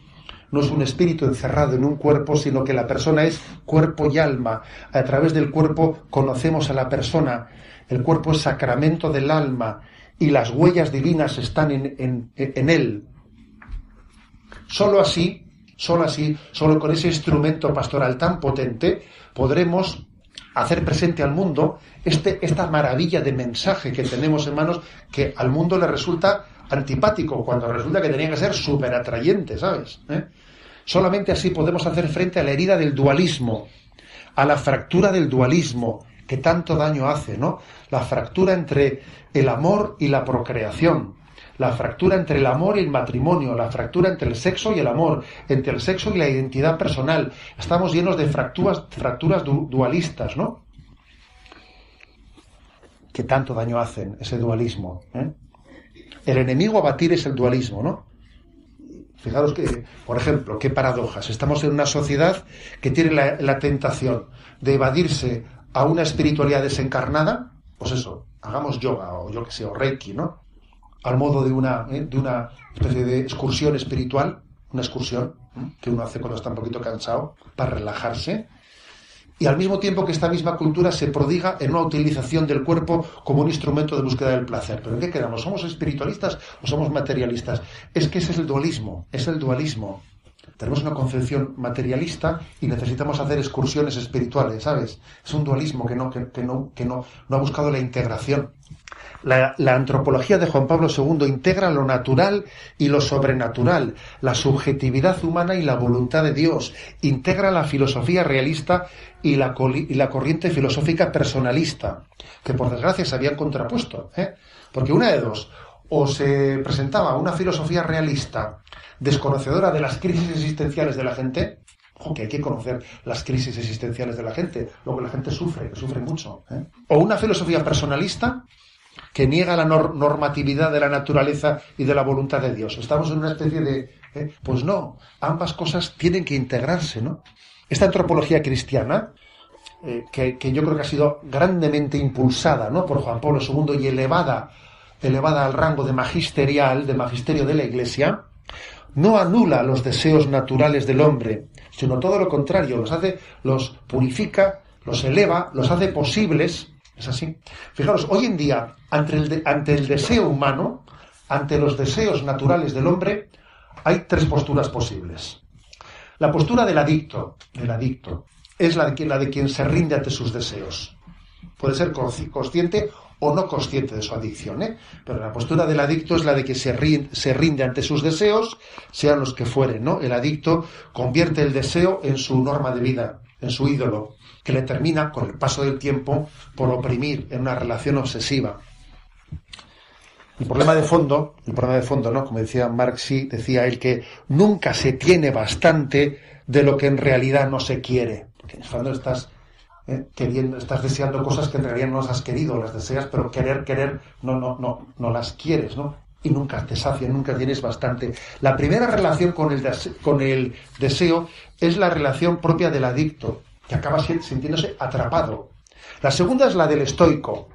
S2: no es un espíritu encerrado en un cuerpo, sino que la persona es cuerpo y alma. A través del cuerpo conocemos a la persona. El cuerpo es sacramento del alma y las huellas divinas están en, él. Solo así, solo así, solo con ese instrumento pastoral tan potente, podremos hacer presente al mundo este, esta maravilla de mensaje que tenemos en manos que al mundo le resulta antipático, cuando resulta que tenía que ser súper atrayente, ¿sabes? ¿Eh? Solamente así podemos hacer frente a la herida del dualismo, a la fractura del dualismo que tanto daño hace, ¿no? La fractura entre el amor y la procreación, la fractura entre el amor y el matrimonio, la fractura entre el sexo y el amor, entre el sexo y la identidad personal. Estamos llenos de fracturas, fracturas dualistas, ¿no? Que tanto daño hacen ese dualismo. ¿eh? El enemigo a batir es el dualismo, ¿no? Fijaros que, por ejemplo, qué paradojas. Estamos en una sociedad que tiene la, tentación de evadirse a una espiritualidad desencarnada, pues eso, hagamos yoga o yo que sé, o reiki, ¿no? Al modo de una, ¿eh? de una especie de excursión espiritual, una excursión ¿eh? que uno hace cuando está un poquito cansado, para relajarse, y al mismo tiempo que esta misma cultura se prodiga en una utilización del cuerpo como un instrumento de búsqueda del placer. ¿Pero en qué quedamos? ¿Somos espiritualistas o somos materialistas? Es que ese es el dualismo, es el dualismo. Tenemos una concepción materialista y necesitamos hacer excursiones espirituales, ¿sabes? Es un dualismo que no, que, no, que no, no ha buscado la integración. La, antropología de Juan Pablo II integra lo natural y lo sobrenatural, la subjetividad humana y la voluntad de Dios, integra la filosofía realista y la, y la corriente filosófica personalista, que por desgracia se habían contrapuesto. ¿eh? Porque una de dos, o se presentaba una filosofía realista desconocedora de las crisis existenciales de la gente, que hay que conocer las crisis existenciales de la gente, lo que la gente sufre, sufre mucho. ¿eh? O una filosofía personalista que niega la normatividad de la naturaleza y de la voluntad de Dios. Estamos en una especie de... ¿eh? Pues no, ambas cosas tienen que integrarse, ¿no? Esta antropología cristiana, eh, que, yo creo que ha sido grandemente impulsada ¿no? por Juan Pablo II y elevada, elevada al rango de magisterial, de magisterio de la Iglesia, no anula los deseos naturales del hombre, sino todo lo contrario, los hace, los purifica, los eleva, los hace posibles Es así. Fijaros, hoy en día, ante el, ante el deseo humano, ante los deseos naturales del hombre, hay tres posturas posibles. La postura del adicto, adicto, es la de quien, la de quien se rinde ante sus deseos. Puede ser consciente o no consciente de su adicción, ¿eh? pero la postura del adicto es la de que se rinde, se rinde ante sus deseos, sean los que fueren, ¿no? El adicto convierte el deseo en su norma de vida, en su ídolo, que le termina, con el paso del tiempo, por oprimir en una relación obsesiva. El problema de fondo, el problema de fondo, ¿no? Como decía Marx, decía él que nunca se tiene bastante de lo que en realidad no se quiere. El fondo estás eh, queriendo, estás deseando cosas que en realidad no las has querido, las deseas, pero querer, querer, no, no, no, no las quieres, ¿no? Y nunca te sacian, nunca tienes bastante. La primera relación con el, con el deseo es la relación propia del adicto, que acaba sintiéndose atrapado. La segunda es la del estoico.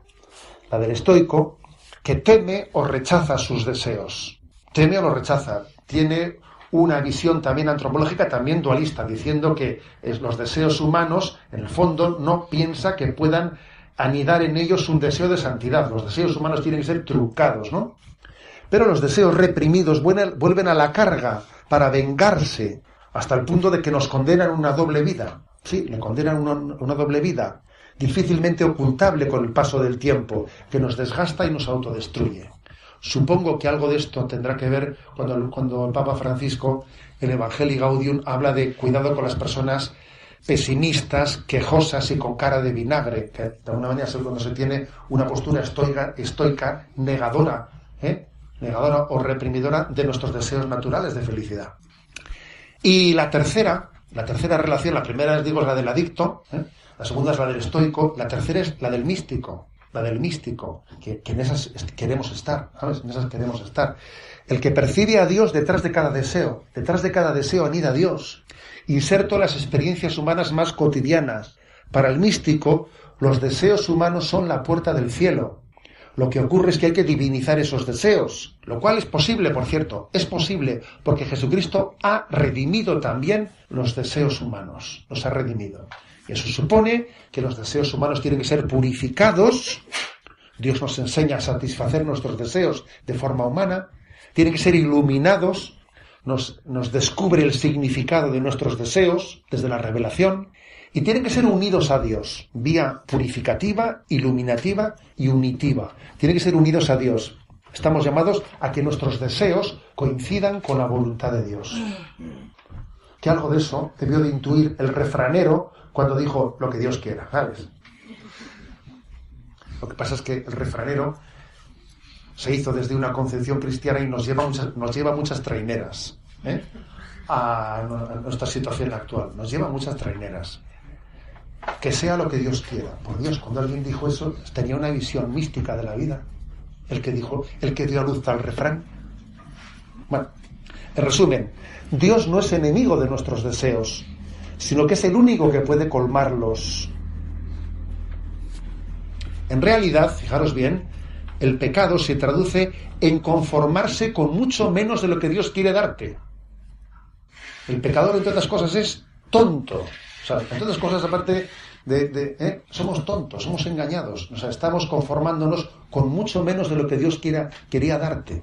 S2: La del estoico que teme o rechaza sus deseos. Teme o lo rechaza. Tiene una visión también antropológica, también dualista, diciendo que los deseos humanos, en el fondo, no piensa que puedan anidar en ellos un deseo de santidad. Los deseos humanos tienen que ser trucados, ¿no? Pero los deseos reprimidos vuelven a la carga para vengarse hasta el punto de que nos condenan una doble vida. Sí, le condenan una, una doble vida, difícilmente ocultable con el paso del tiempo, que nos desgasta y nos autodestruye. Supongo que algo de esto tendrá que ver cuando, el Papa Francisco, en Evangelii Gaudium, habla de cuidado con las personas pesimistas, quejosas y con cara de vinagre, que de alguna manera es cuando se tiene una postura estoica, estoica negadora, ¿eh? Negadora o reprimidora de nuestros deseos naturales de felicidad. Y la tercera, la tercera relación, la primera, digo, es la del adicto, ¿eh? la segunda es la del estoico, la tercera es la del místico la del místico, que, en esas queremos estar, ¿sabes? En esas queremos estar. El que percibe a Dios detrás de cada deseo, detrás de cada deseo anida a Dios. Inserto las experiencias humanas más cotidianas. Para el místico, los deseos humanos son la puerta del cielo. Lo que ocurre es que hay que divinizar esos deseos, lo cual es posible, por cierto, es posible, porque Jesucristo ha redimido también los deseos humanos, los ha redimido. Eso supone que los deseos humanos tienen que ser purificados. Dios nos enseña a satisfacer nuestros deseos de forma humana. Tienen que ser iluminados. Nos, nos descubre el significado de nuestros deseos desde la revelación. Y tienen que ser unidos a Dios, vía purificativa, iluminativa y unitiva. Tienen que ser unidos a Dios. Estamos llamados a que nuestros deseos coincidan con la voluntad de Dios. Que algo de eso debió de intuir el refranero cuando dijo lo que Dios quiera, ¿sabes? Lo que pasa es que el refranero se hizo desde una concepción cristiana y nos lleva muchas, nos lleva muchas traineras ¿eh? a, nuestra situación actual. Nos lleva muchas traineras. Que sea lo que Dios quiera. Por Dios, cuando alguien dijo eso, tenía una visión mística de la vida. El que dijo, el que dio luz al refrán. Bueno, en resumen, Dios no es enemigo de nuestros deseos sino que es el único que puede colmarlos. En realidad, fijaros bien, el pecado se traduce en conformarse con mucho menos de lo que Dios quiere darte. El pecador, entre otras cosas, es tonto. Sea, otras cosas, aparte de... ¿eh? Somos tontos, somos engañados. O sea, estamos conformándonos con mucho menos de lo que Dios quería darte.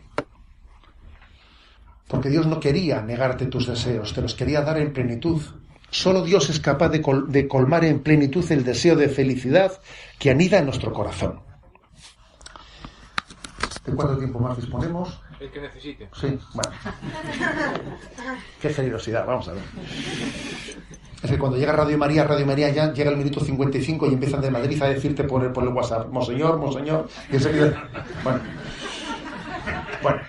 S2: Porque Dios no quería negarte tus deseos, te los quería dar en plenitud. Solo Dios es capaz de, colmar en plenitud el deseo de felicidad que anida en nuestro corazón. ¿De cuánto tiempo más disponemos?
S3: El que necesite.
S2: Sí, bueno. Qué generosidad, vamos a ver. Es que cuando llega Radio María, Radio María ya llega el minuto 55 y empiezan de Madrid a decirte por el, por el WhatsApp, Monseñor, Monseñor, y enseguida... Bueno. Bueno,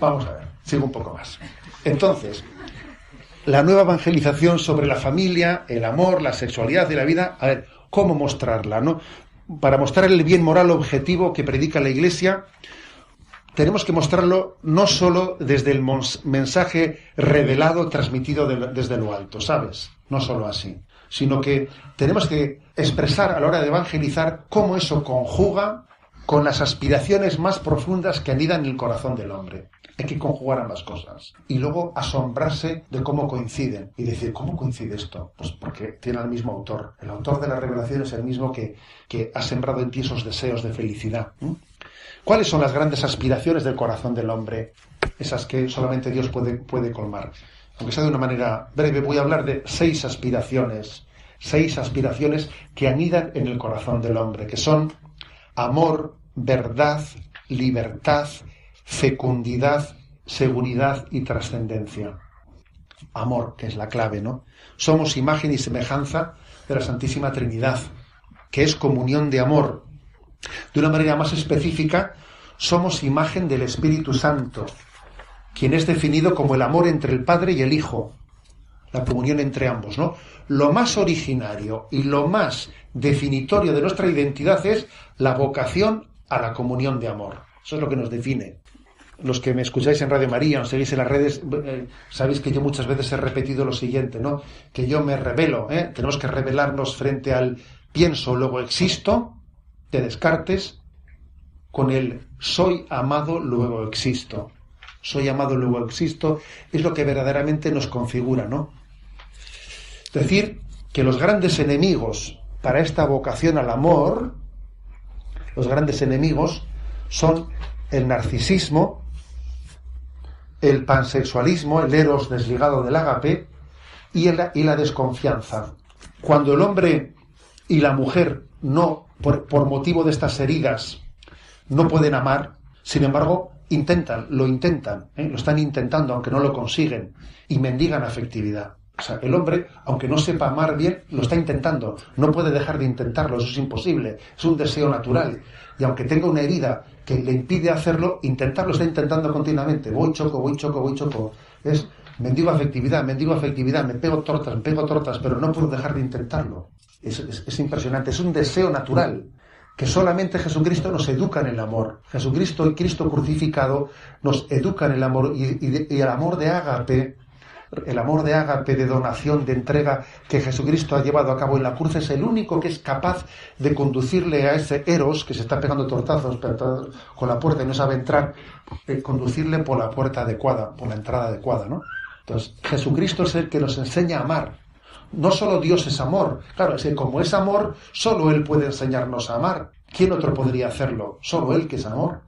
S2: vamos a ver, sigo un poco más. Entonces, la nueva evangelización sobre la familia, el amor, la sexualidad y la vida, a ver, ¿cómo mostrarla? ¿no? Para mostrar el bien moral objetivo que predica la Iglesia, tenemos que mostrarlo no solo desde el mensaje revelado, transmitido desde lo alto, ¿sabes? No solo así, sino que tenemos que expresar a la hora de evangelizar cómo eso conjuga con las aspiraciones más profundas que anidan en el corazón del hombre. Hay que conjugar ambas cosas. Y luego asombrarse de cómo coinciden. Y decir, ¿cómo coincide esto? Pues porque tiene el mismo autor. El autor de la revelación es el mismo que, que ha sembrado en ti esos deseos de felicidad. ¿Cuáles son las grandes aspiraciones del corazón del hombre? Esas que solamente Dios puede, puede colmar. Aunque sea de una manera breve, voy a hablar de seis aspiraciones. Seis aspiraciones que anidan en el corazón del hombre, que son amor, verdad, libertad, fecundidad, seguridad y trascendencia. Amor, que es la clave, ¿no? Somos imagen y semejanza de la Santísima Trinidad, que es comunión de amor. De una manera más específica, somos imagen del Espíritu Santo, quien es definido como el amor entre el Padre y el Hijo, la comunión entre ambos, ¿no? Lo más originario y lo más definitorio de nuestra identidad es la vocación a la comunión de amor. Eso es lo que nos define. Los que me escucháis en Radio María, os seguís en las redes, eh, sabéis que yo muchas veces he repetido lo siguiente, ¿no? Que yo me revelo, ¿eh? Tenemos que revelarnos frente al pienso, luego existo, de Descartes, con el soy amado, luego existo. Soy amado, luego existo, es lo que verdaderamente nos configura, ¿no? Decir que los grandes enemigos para esta vocación al amor, los grandes enemigos son el narcisismo, el pansexualismo, el eros desligado del ágape y, y la desconfianza. Cuando el hombre y la mujer no, por, motivo de estas heridas, no pueden amar, sin embargo, intentan, lo intentan, ¿eh? lo están intentando, aunque no lo consiguen, y mendigan afectividad. O sea, el hombre, aunque no sepa amar bien, lo está intentando. No puede dejar de intentarlo, eso es imposible. Es un deseo natural. Y aunque tenga una herida que le impide hacerlo, intentarlo está intentando continuamente. Voy, choco, voy, choco, voy, choco. Es mendigo afectividad, mendigo afectividad, me pego tortas, me pego tortas, pero no puedo dejar de intentarlo. Es, es impresionante, es un deseo natural que solamente Jesucristo nos educa en el amor. Jesucristo y Cristo crucificado nos educa en el amor y, el amor de ágape el amor de ágape, de donación, de entrega que Jesucristo ha llevado a cabo en la cruz es el único que es capaz de conducirle a ese Eros que se está pegando tortazos con la puerta y no sabe entrar, de conducirle por la puerta adecuada, por la entrada adecuada, ¿no? Entonces, Jesucristo es el que nos enseña a amar. No solo Dios es amor, claro, es que como es amor, solo Él puede enseñarnos a amar. ¿Quién otro podría hacerlo? Solo Él que es amor.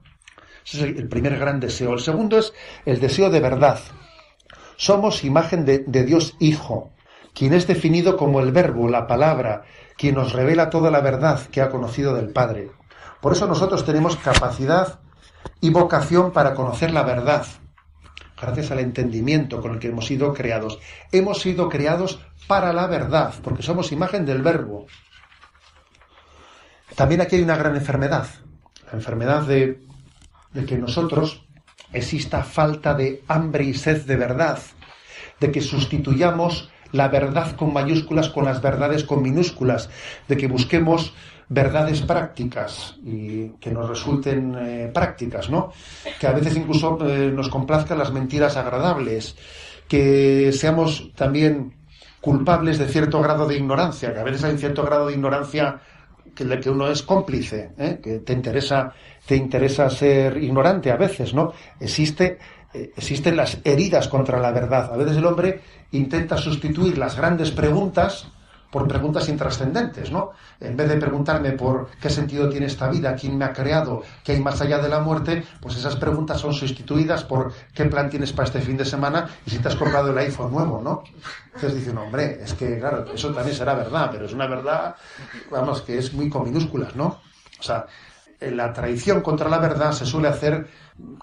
S2: Ese es el primer gran deseo. El segundo es el deseo de verdad. Somos imagen de, Dios Hijo, quien es definido como el Verbo, la palabra, quien nos revela toda la verdad que ha conocido del Padre. Por eso nosotros tenemos capacidad y vocación para conocer la verdad, gracias al entendimiento con el que hemos sido creados. Hemos sido creados para la verdad, porque somos imagen del Verbo. También aquí hay una gran enfermedad, la enfermedad de, que nosotros exista falta de hambre y sed de verdad, de que sustituyamos la verdad con mayúsculas con las verdades con minúsculas, de que busquemos verdades prácticas y que nos resulten eh, prácticas, ¿no? Que a veces incluso eh, nos complazcan las mentiras agradables, que seamos también culpables de cierto grado de ignorancia, que a veces hay cierto grado de ignorancia que, que uno es cómplice, ¿eh? que te interesa te interesa ser ignorante a veces, ¿no? Existe, existen las heridas contra la verdad. A veces el hombre intenta sustituir las grandes preguntas por preguntas intrascendentes, ¿no? En vez de preguntarme por qué sentido tiene esta vida, quién me ha creado, qué hay más allá de la muerte, pues esas preguntas son sustituidas por qué plan tienes para este fin de semana y si te has comprado el iPhone nuevo, ¿no? Entonces dicen, hombre, es que, claro, eso también será verdad, pero es una verdad, vamos, que es muy con minúsculas, ¿no? O sea, la traición contra la verdad se suele hacer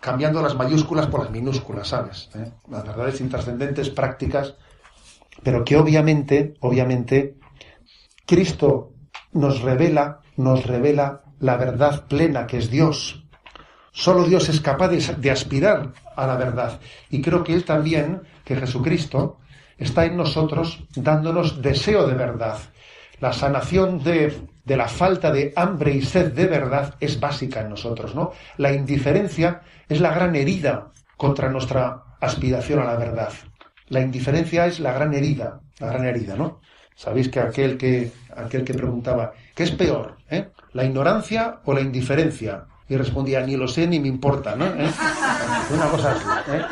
S2: cambiando las mayúsculas por las minúsculas, ¿sabes? ¿Eh? Las verdades intrascendentes, prácticas, pero que obviamente, obviamente, Cristo nos revela, nos revela la verdad plena que es Dios. Solo Dios es capaz de, aspirar a la verdad. Y creo que Él también, que Jesucristo, está en nosotros dándonos deseo de verdad. La sanación de de la falta de hambre y sed de verdad es básica en nosotros, ¿no? La indiferencia es la gran herida contra nuestra aspiración a la verdad. La indiferencia es la gran herida, la gran herida, ¿no? Sabéis que aquel que, aquel que preguntaba, ¿qué es peor? Eh? ¿La ignorancia o la indiferencia? Y respondía, ni lo sé ni me importa, ¿no? ¿Eh? Una cosa así. ¿eh?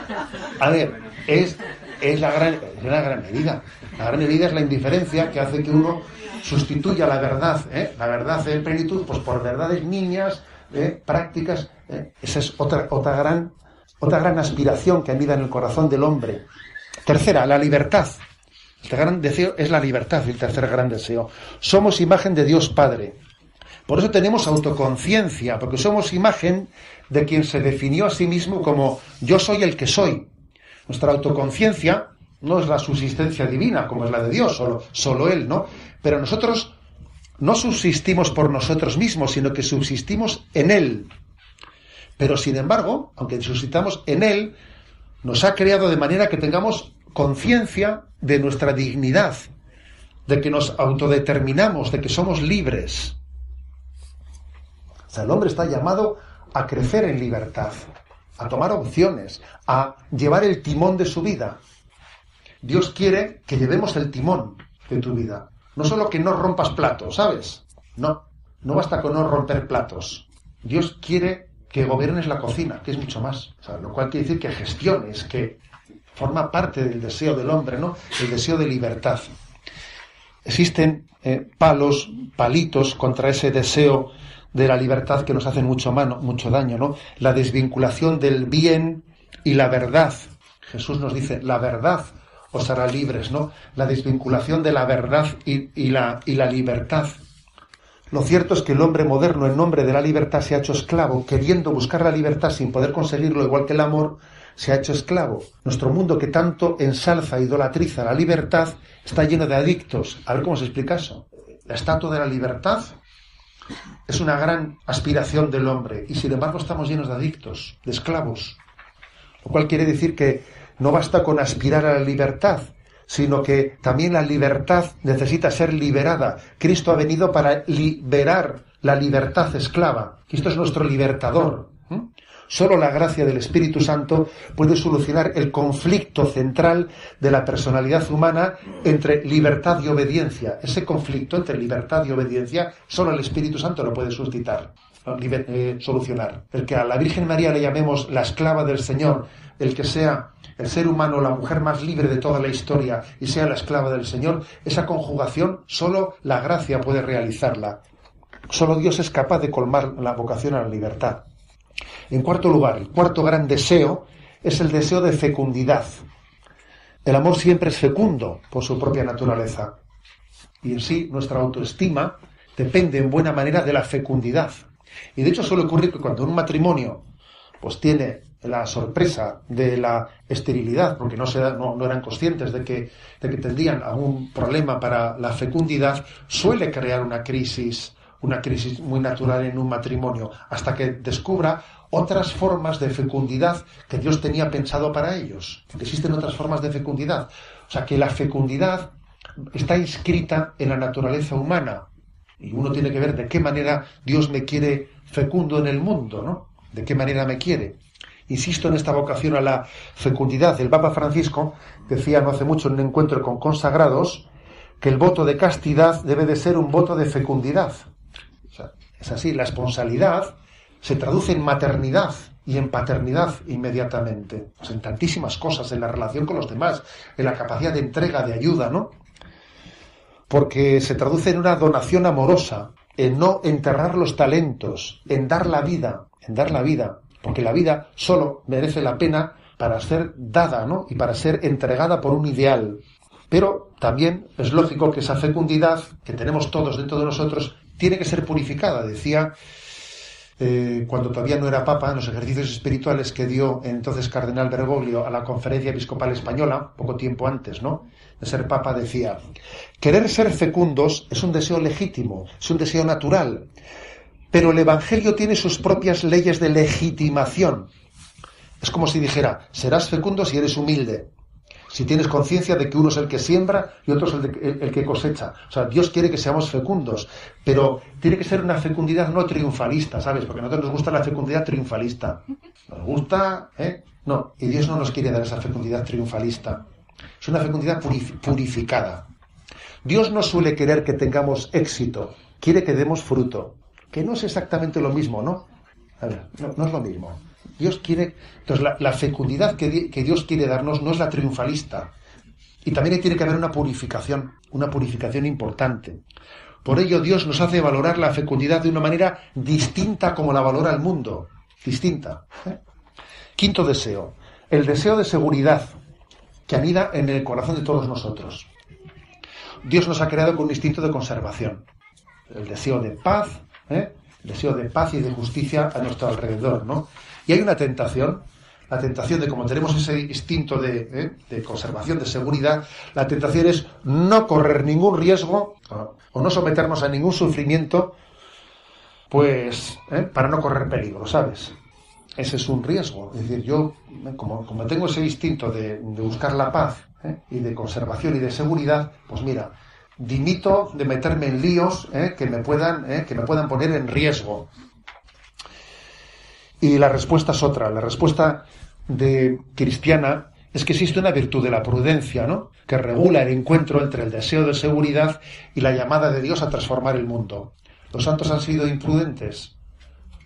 S2: A ver, es, es, la gran, es la gran medida. La gran medida es la indiferencia que hace que uno sustituya la verdad, ¿eh? la verdad de plenitud, pues por verdades niñas, ¿eh? prácticas. ¿eh? Esa es otra, otra, gran, otra gran aspiración que anida en el corazón del hombre. Tercera, la libertad. Este gran deseo es la libertad, el tercer gran deseo. Somos imagen de Dios Padre. Por eso tenemos autoconciencia, porque somos imagen de quien se definió a sí mismo como yo soy el que soy. Nuestra autoconciencia no es la subsistencia divina, como es la de Dios, solo, solo Él, ¿no? Pero nosotros no subsistimos por nosotros mismos, sino que subsistimos en Él. Pero sin embargo, aunque subsistamos en Él, nos ha creado de manera que tengamos conciencia de nuestra dignidad, de que nos autodeterminamos, de que somos libres. O sea, el hombre está llamado a crecer en libertad, a tomar opciones, a llevar el timón de su vida. Dios quiere que llevemos el timón de tu vida. No solo que no rompas platos, ¿sabes? No, no basta con no romper platos. Dios quiere que gobiernes la cocina, que es mucho más. O sea, lo cual quiere decir que gestiones, que forma parte del deseo del hombre, ¿no? El deseo de libertad. Existen eh, palos, palitos contra ese deseo de la libertad que nos hacen mucho, mano, mucho daño, ¿no? La desvinculación del bien y la verdad. Jesús nos dice, la verdad os hará libres, ¿no? La desvinculación de la verdad y, y, la, y la libertad. Lo cierto es que el hombre moderno, en nombre de la libertad, se ha hecho esclavo, queriendo buscar la libertad sin poder conseguirlo, igual que el amor, se ha hecho esclavo. Nuestro mundo que tanto ensalza e idolatriza la libertad está lleno de adictos. A ver cómo se explica eso. La estatua de la libertad es una gran aspiración del hombre y sin embargo estamos llenos de adictos, de esclavos. Lo cual quiere decir que no basta con aspirar a la libertad, sino que también la libertad necesita ser liberada. Cristo ha venido para liberar la libertad esclava. Cristo es nuestro libertador. Solo la gracia del Espíritu Santo puede solucionar el conflicto central de la personalidad humana entre libertad y obediencia. Ese conflicto entre libertad y obediencia, solo el Espíritu Santo lo puede suscitar, eh, solucionar. El que a la Virgen María le llamemos la esclava del Señor, el que sea el ser humano la mujer más libre de toda la historia y sea la esclava del Señor, esa conjugación solo la gracia puede realizarla. Solo Dios es capaz de colmar la vocación a la libertad. En cuarto lugar, el cuarto gran deseo es el deseo de fecundidad. El amor siempre es fecundo por su propia naturaleza. Y en sí, nuestra autoestima depende en buena manera de la fecundidad. Y de hecho suele ocurrir que cuando un matrimonio pues tiene la sorpresa de la esterilidad, porque no, se, no, eran conscientes de que, de que tendrían algún problema para la fecundidad, suele crear una crisis, una crisis muy natural en un matrimonio, hasta que descubra otras formas de fecundidad que Dios tenía pensado para ellos. Existen otras formas de fecundidad. O sea, que la fecundidad está inscrita en la naturaleza humana. Y uno tiene que ver de qué manera Dios me quiere fecundo en el mundo, ¿no? De qué manera me quiere. Insisto en esta vocación a la fecundidad. El Papa Francisco decía no hace mucho en un encuentro con consagrados que el voto de castidad debe de ser un voto de fecundidad. Es así, la esponsalidad se traduce en maternidad y en paternidad inmediatamente. Pues en tantísimas cosas, en la relación con los demás, en la capacidad de entrega, de ayuda, ¿no? Porque se traduce en una donación amorosa, en no enterrar los talentos, en dar la vida, en dar la vida, porque la vida solo merece la pena para ser dada, ¿no? Y para ser entregada por un ideal. Pero también es lógico que esa fecundidad que tenemos todos dentro de nosotros tiene que ser purificada. Decía eh, cuando todavía no era papa, en los ejercicios espirituales que dio entonces Cardenal Bergoglio a la Conferencia Episcopal Española, poco tiempo antes, ¿no? De ser papa, decía, querer ser fecundos es un deseo legítimo, es un deseo natural, pero el Evangelio tiene sus propias leyes de legitimación. Es como si dijera, serás fecundo si eres humilde, si tienes conciencia de que uno es el que siembra y otro es el, que cosecha. O sea, Dios quiere que seamos fecundos, pero tiene que ser una fecundidad no triunfalista, ¿sabes? Porque a nosotros nos gusta la fecundidad triunfalista. Nos gusta, ¿eh? No, y Dios no nos quiere dar esa fecundidad triunfalista. Es una fecundidad purificada. Dios no suele querer que tengamos éxito, quiere que demos fruto, que no es exactamente lo mismo, ¿no? A ver, no, no es lo mismo. Dios quiere. Entonces, la, fecundidad que, Dios quiere darnos no es la triunfalista. Y también tiene que haber una purificación, una purificación importante. Por ello, Dios nos hace valorar la fecundidad de una manera distinta como la valora el mundo. Distinta. ¿eh? Quinto deseo. El deseo de seguridad que anida en el corazón de todos nosotros. Dios nos ha creado con un instinto de conservación. El deseo de paz, ¿eh? el deseo de paz y de justicia a nuestro alrededor, ¿no? Y hay una tentación, la tentación de como tenemos ese instinto de, ¿eh? de conservación, de seguridad, la tentación es no correr ningún riesgo o no someternos a ningún sufrimiento, pues, ¿eh? para no correr peligro, ¿sabes? Ese es un riesgo. Es decir, yo, como, como tengo ese instinto de, buscar la paz ¿eh? y de conservación y de seguridad, pues mira, dimito de meterme en líos ¿eh? que, me puedan, ¿eh? que me puedan poner en riesgo. Y la respuesta es otra. La respuesta de cristiana es que existe una virtud de la prudencia, ¿no? Que regula el encuentro entre el deseo de seguridad y la llamada de Dios a transformar el mundo. ¿Los santos han sido imprudentes?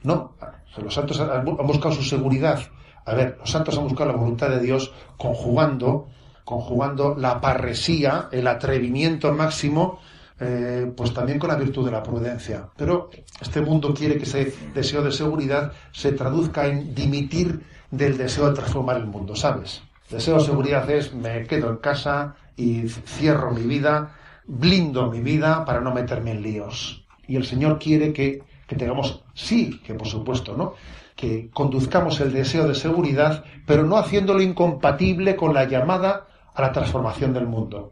S2: No. Los santos han buscado su seguridad. A ver, los santos han buscado la voluntad de Dios conjugando conjugando la parresía, el atrevimiento máximo, eh, pues también con la virtud de la prudencia. Pero este mundo quiere que ese deseo de seguridad se traduzca en dimitir del deseo de transformar el mundo, ¿sabes? Deseo de seguridad es me quedo en casa y cierro mi vida, blindo mi vida para no meterme en líos. Y el Señor quiere que, que tengamos, sí, que por supuesto, ¿no? Que conduzcamos el deseo de seguridad, pero no haciéndolo incompatible con la llamada a la transformación del mundo,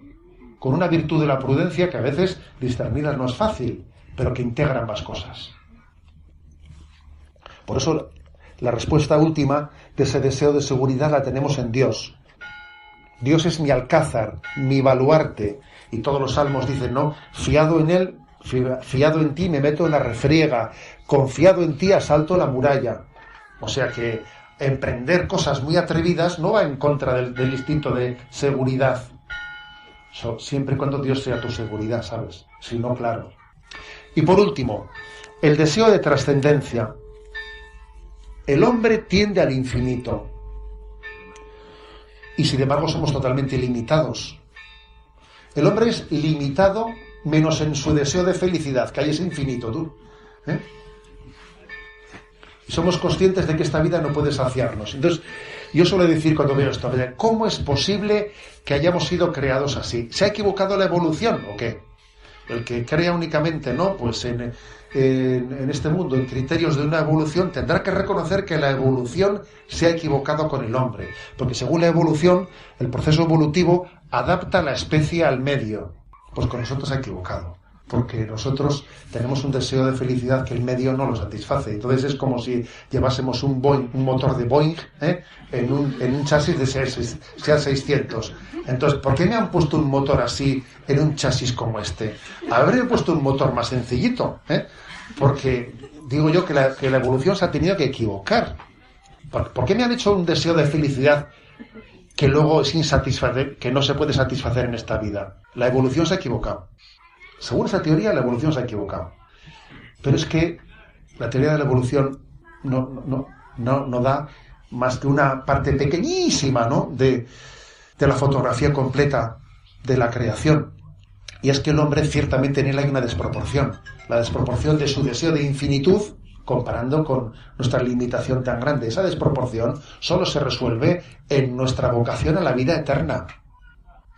S2: con una virtud de la prudencia que a veces discernidas no es fácil, pero que integra ambas cosas. Por eso la respuesta última de ese deseo de seguridad la tenemos en Dios. Dios es mi alcázar, mi baluarte, y todos los salmos dicen, no, fiado en Él, fiado en ti me meto en la refriega, confiado en ti asalto la muralla. O sea que emprender cosas muy atrevidas no va en contra del, instinto de seguridad. Siempre y cuando Dios sea tu seguridad, ¿sabes? Si no, claro. Y por último, el deseo de trascendencia. El hombre tiende al infinito. Y sin embargo somos totalmente limitados. El hombre es limitado menos en su deseo de felicidad, que hay ese infinito, tú. ¿eh? somos conscientes de que esta vida no puede saciarnos. Entonces, yo suelo decir cuando veo esto, ¿cómo es posible que hayamos sido creados así? ¿Se ha equivocado la evolución o qué? El que crea únicamente, ¿no? Pues en, en, este mundo, en criterios de una evolución, tendrá que reconocer que la evolución se ha equivocado con el hombre. Porque según la evolución, el proceso evolutivo adapta la especie al medio. Pues con nosotros se ha equivocado porque nosotros tenemos un deseo de felicidad que el medio no lo satisface. Entonces es como si llevásemos un, un motor de Boeing ¿eh? en, un, en, un, chasis de SEA 600. Entonces, ¿por qué me han puesto un motor así en un chasis como este? Habría puesto un motor más sencillito, ¿eh? porque digo yo que la, que la, evolución se ha tenido que equivocar. ¿Por, ¿Por qué me han hecho un deseo de felicidad que luego es insatisfacer, que no se puede satisfacer en esta vida? La evolución se ha equivocado. Según esa teoría, la evolución se ha equivocado. Pero es que la teoría de la evolución no, no, no, da más que una parte pequeñísima ¿no? de, de la fotografía completa de la creación. Y es que el hombre ciertamente en hay una desproporción. La desproporción de su deseo de infinitud comparando con nuestra limitación tan grande. Esa desproporción solo se resuelve en nuestra vocación a la vida eterna.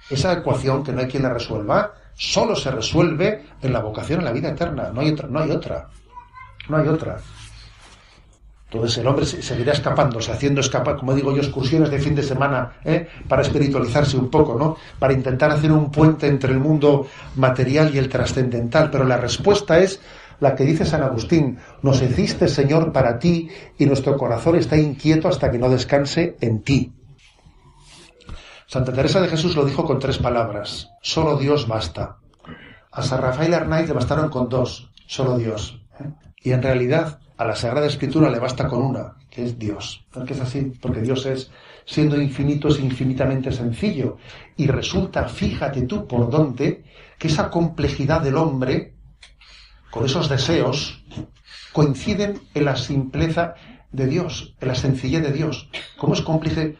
S2: Esa ecuación que no hay quien la resuelva solo se resuelve en la vocación a la vida eterna. No hay otra, no hay otra. No hay otra. Entonces el hombre seguirá escapándose, haciendo escapar, como digo yo, excursiones de fin de semana, ¿eh? para espiritualizarse un poco, ¿no? Para intentar hacer un puente entre el mundo material y el trascendental. Pero la respuesta es la que dice San Agustín, nos hiciste Señor para ti y nuestro corazón está inquieto hasta que no descanse en ti. Santa Teresa de Jesús lo dijo con tres palabras, solo Dios basta. A San Rafael Arnaiz le bastaron con dos, solo Dios. ¿eh? Y en realidad a la Sagrada Escritura le basta con una, que es Dios. qué es así? Porque Dios es, siendo infinito, es infinitamente sencillo. Y resulta, fíjate tú por dónde, que esa complejidad del hombre, con esos deseos, coinciden en la simpleza, de Dios, en la sencillez de Dios. ¿Cómo es,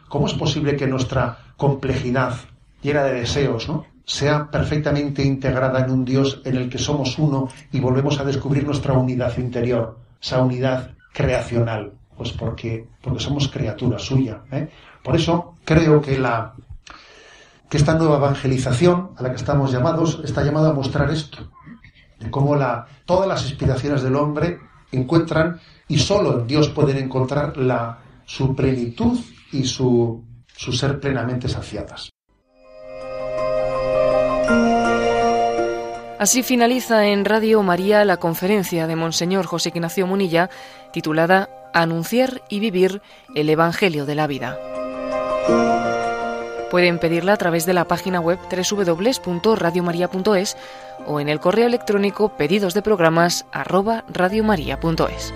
S2: cómo es posible que nuestra complejidad, llena de deseos, ¿no? sea perfectamente integrada en un Dios en el que somos uno y volvemos a descubrir nuestra unidad interior, esa unidad creacional? Pues porque, porque somos criatura suya. ¿eh? Por eso creo que la, que esta nueva evangelización a la que estamos llamados está llamada a mostrar esto, de cómo la, todas las inspiraciones del hombre encuentran y solo en Dios pueden encontrar la, su plenitud y su, su ser plenamente saciadas.
S1: Así finaliza en Radio María la conferencia de Monseñor José Ignacio Munilla titulada Anunciar y vivir el Evangelio de la vida. Pueden pedirla a través de la página web www.radiomaria.es o en el correo electrónico pedidosdeprogramas@radiomaria.es.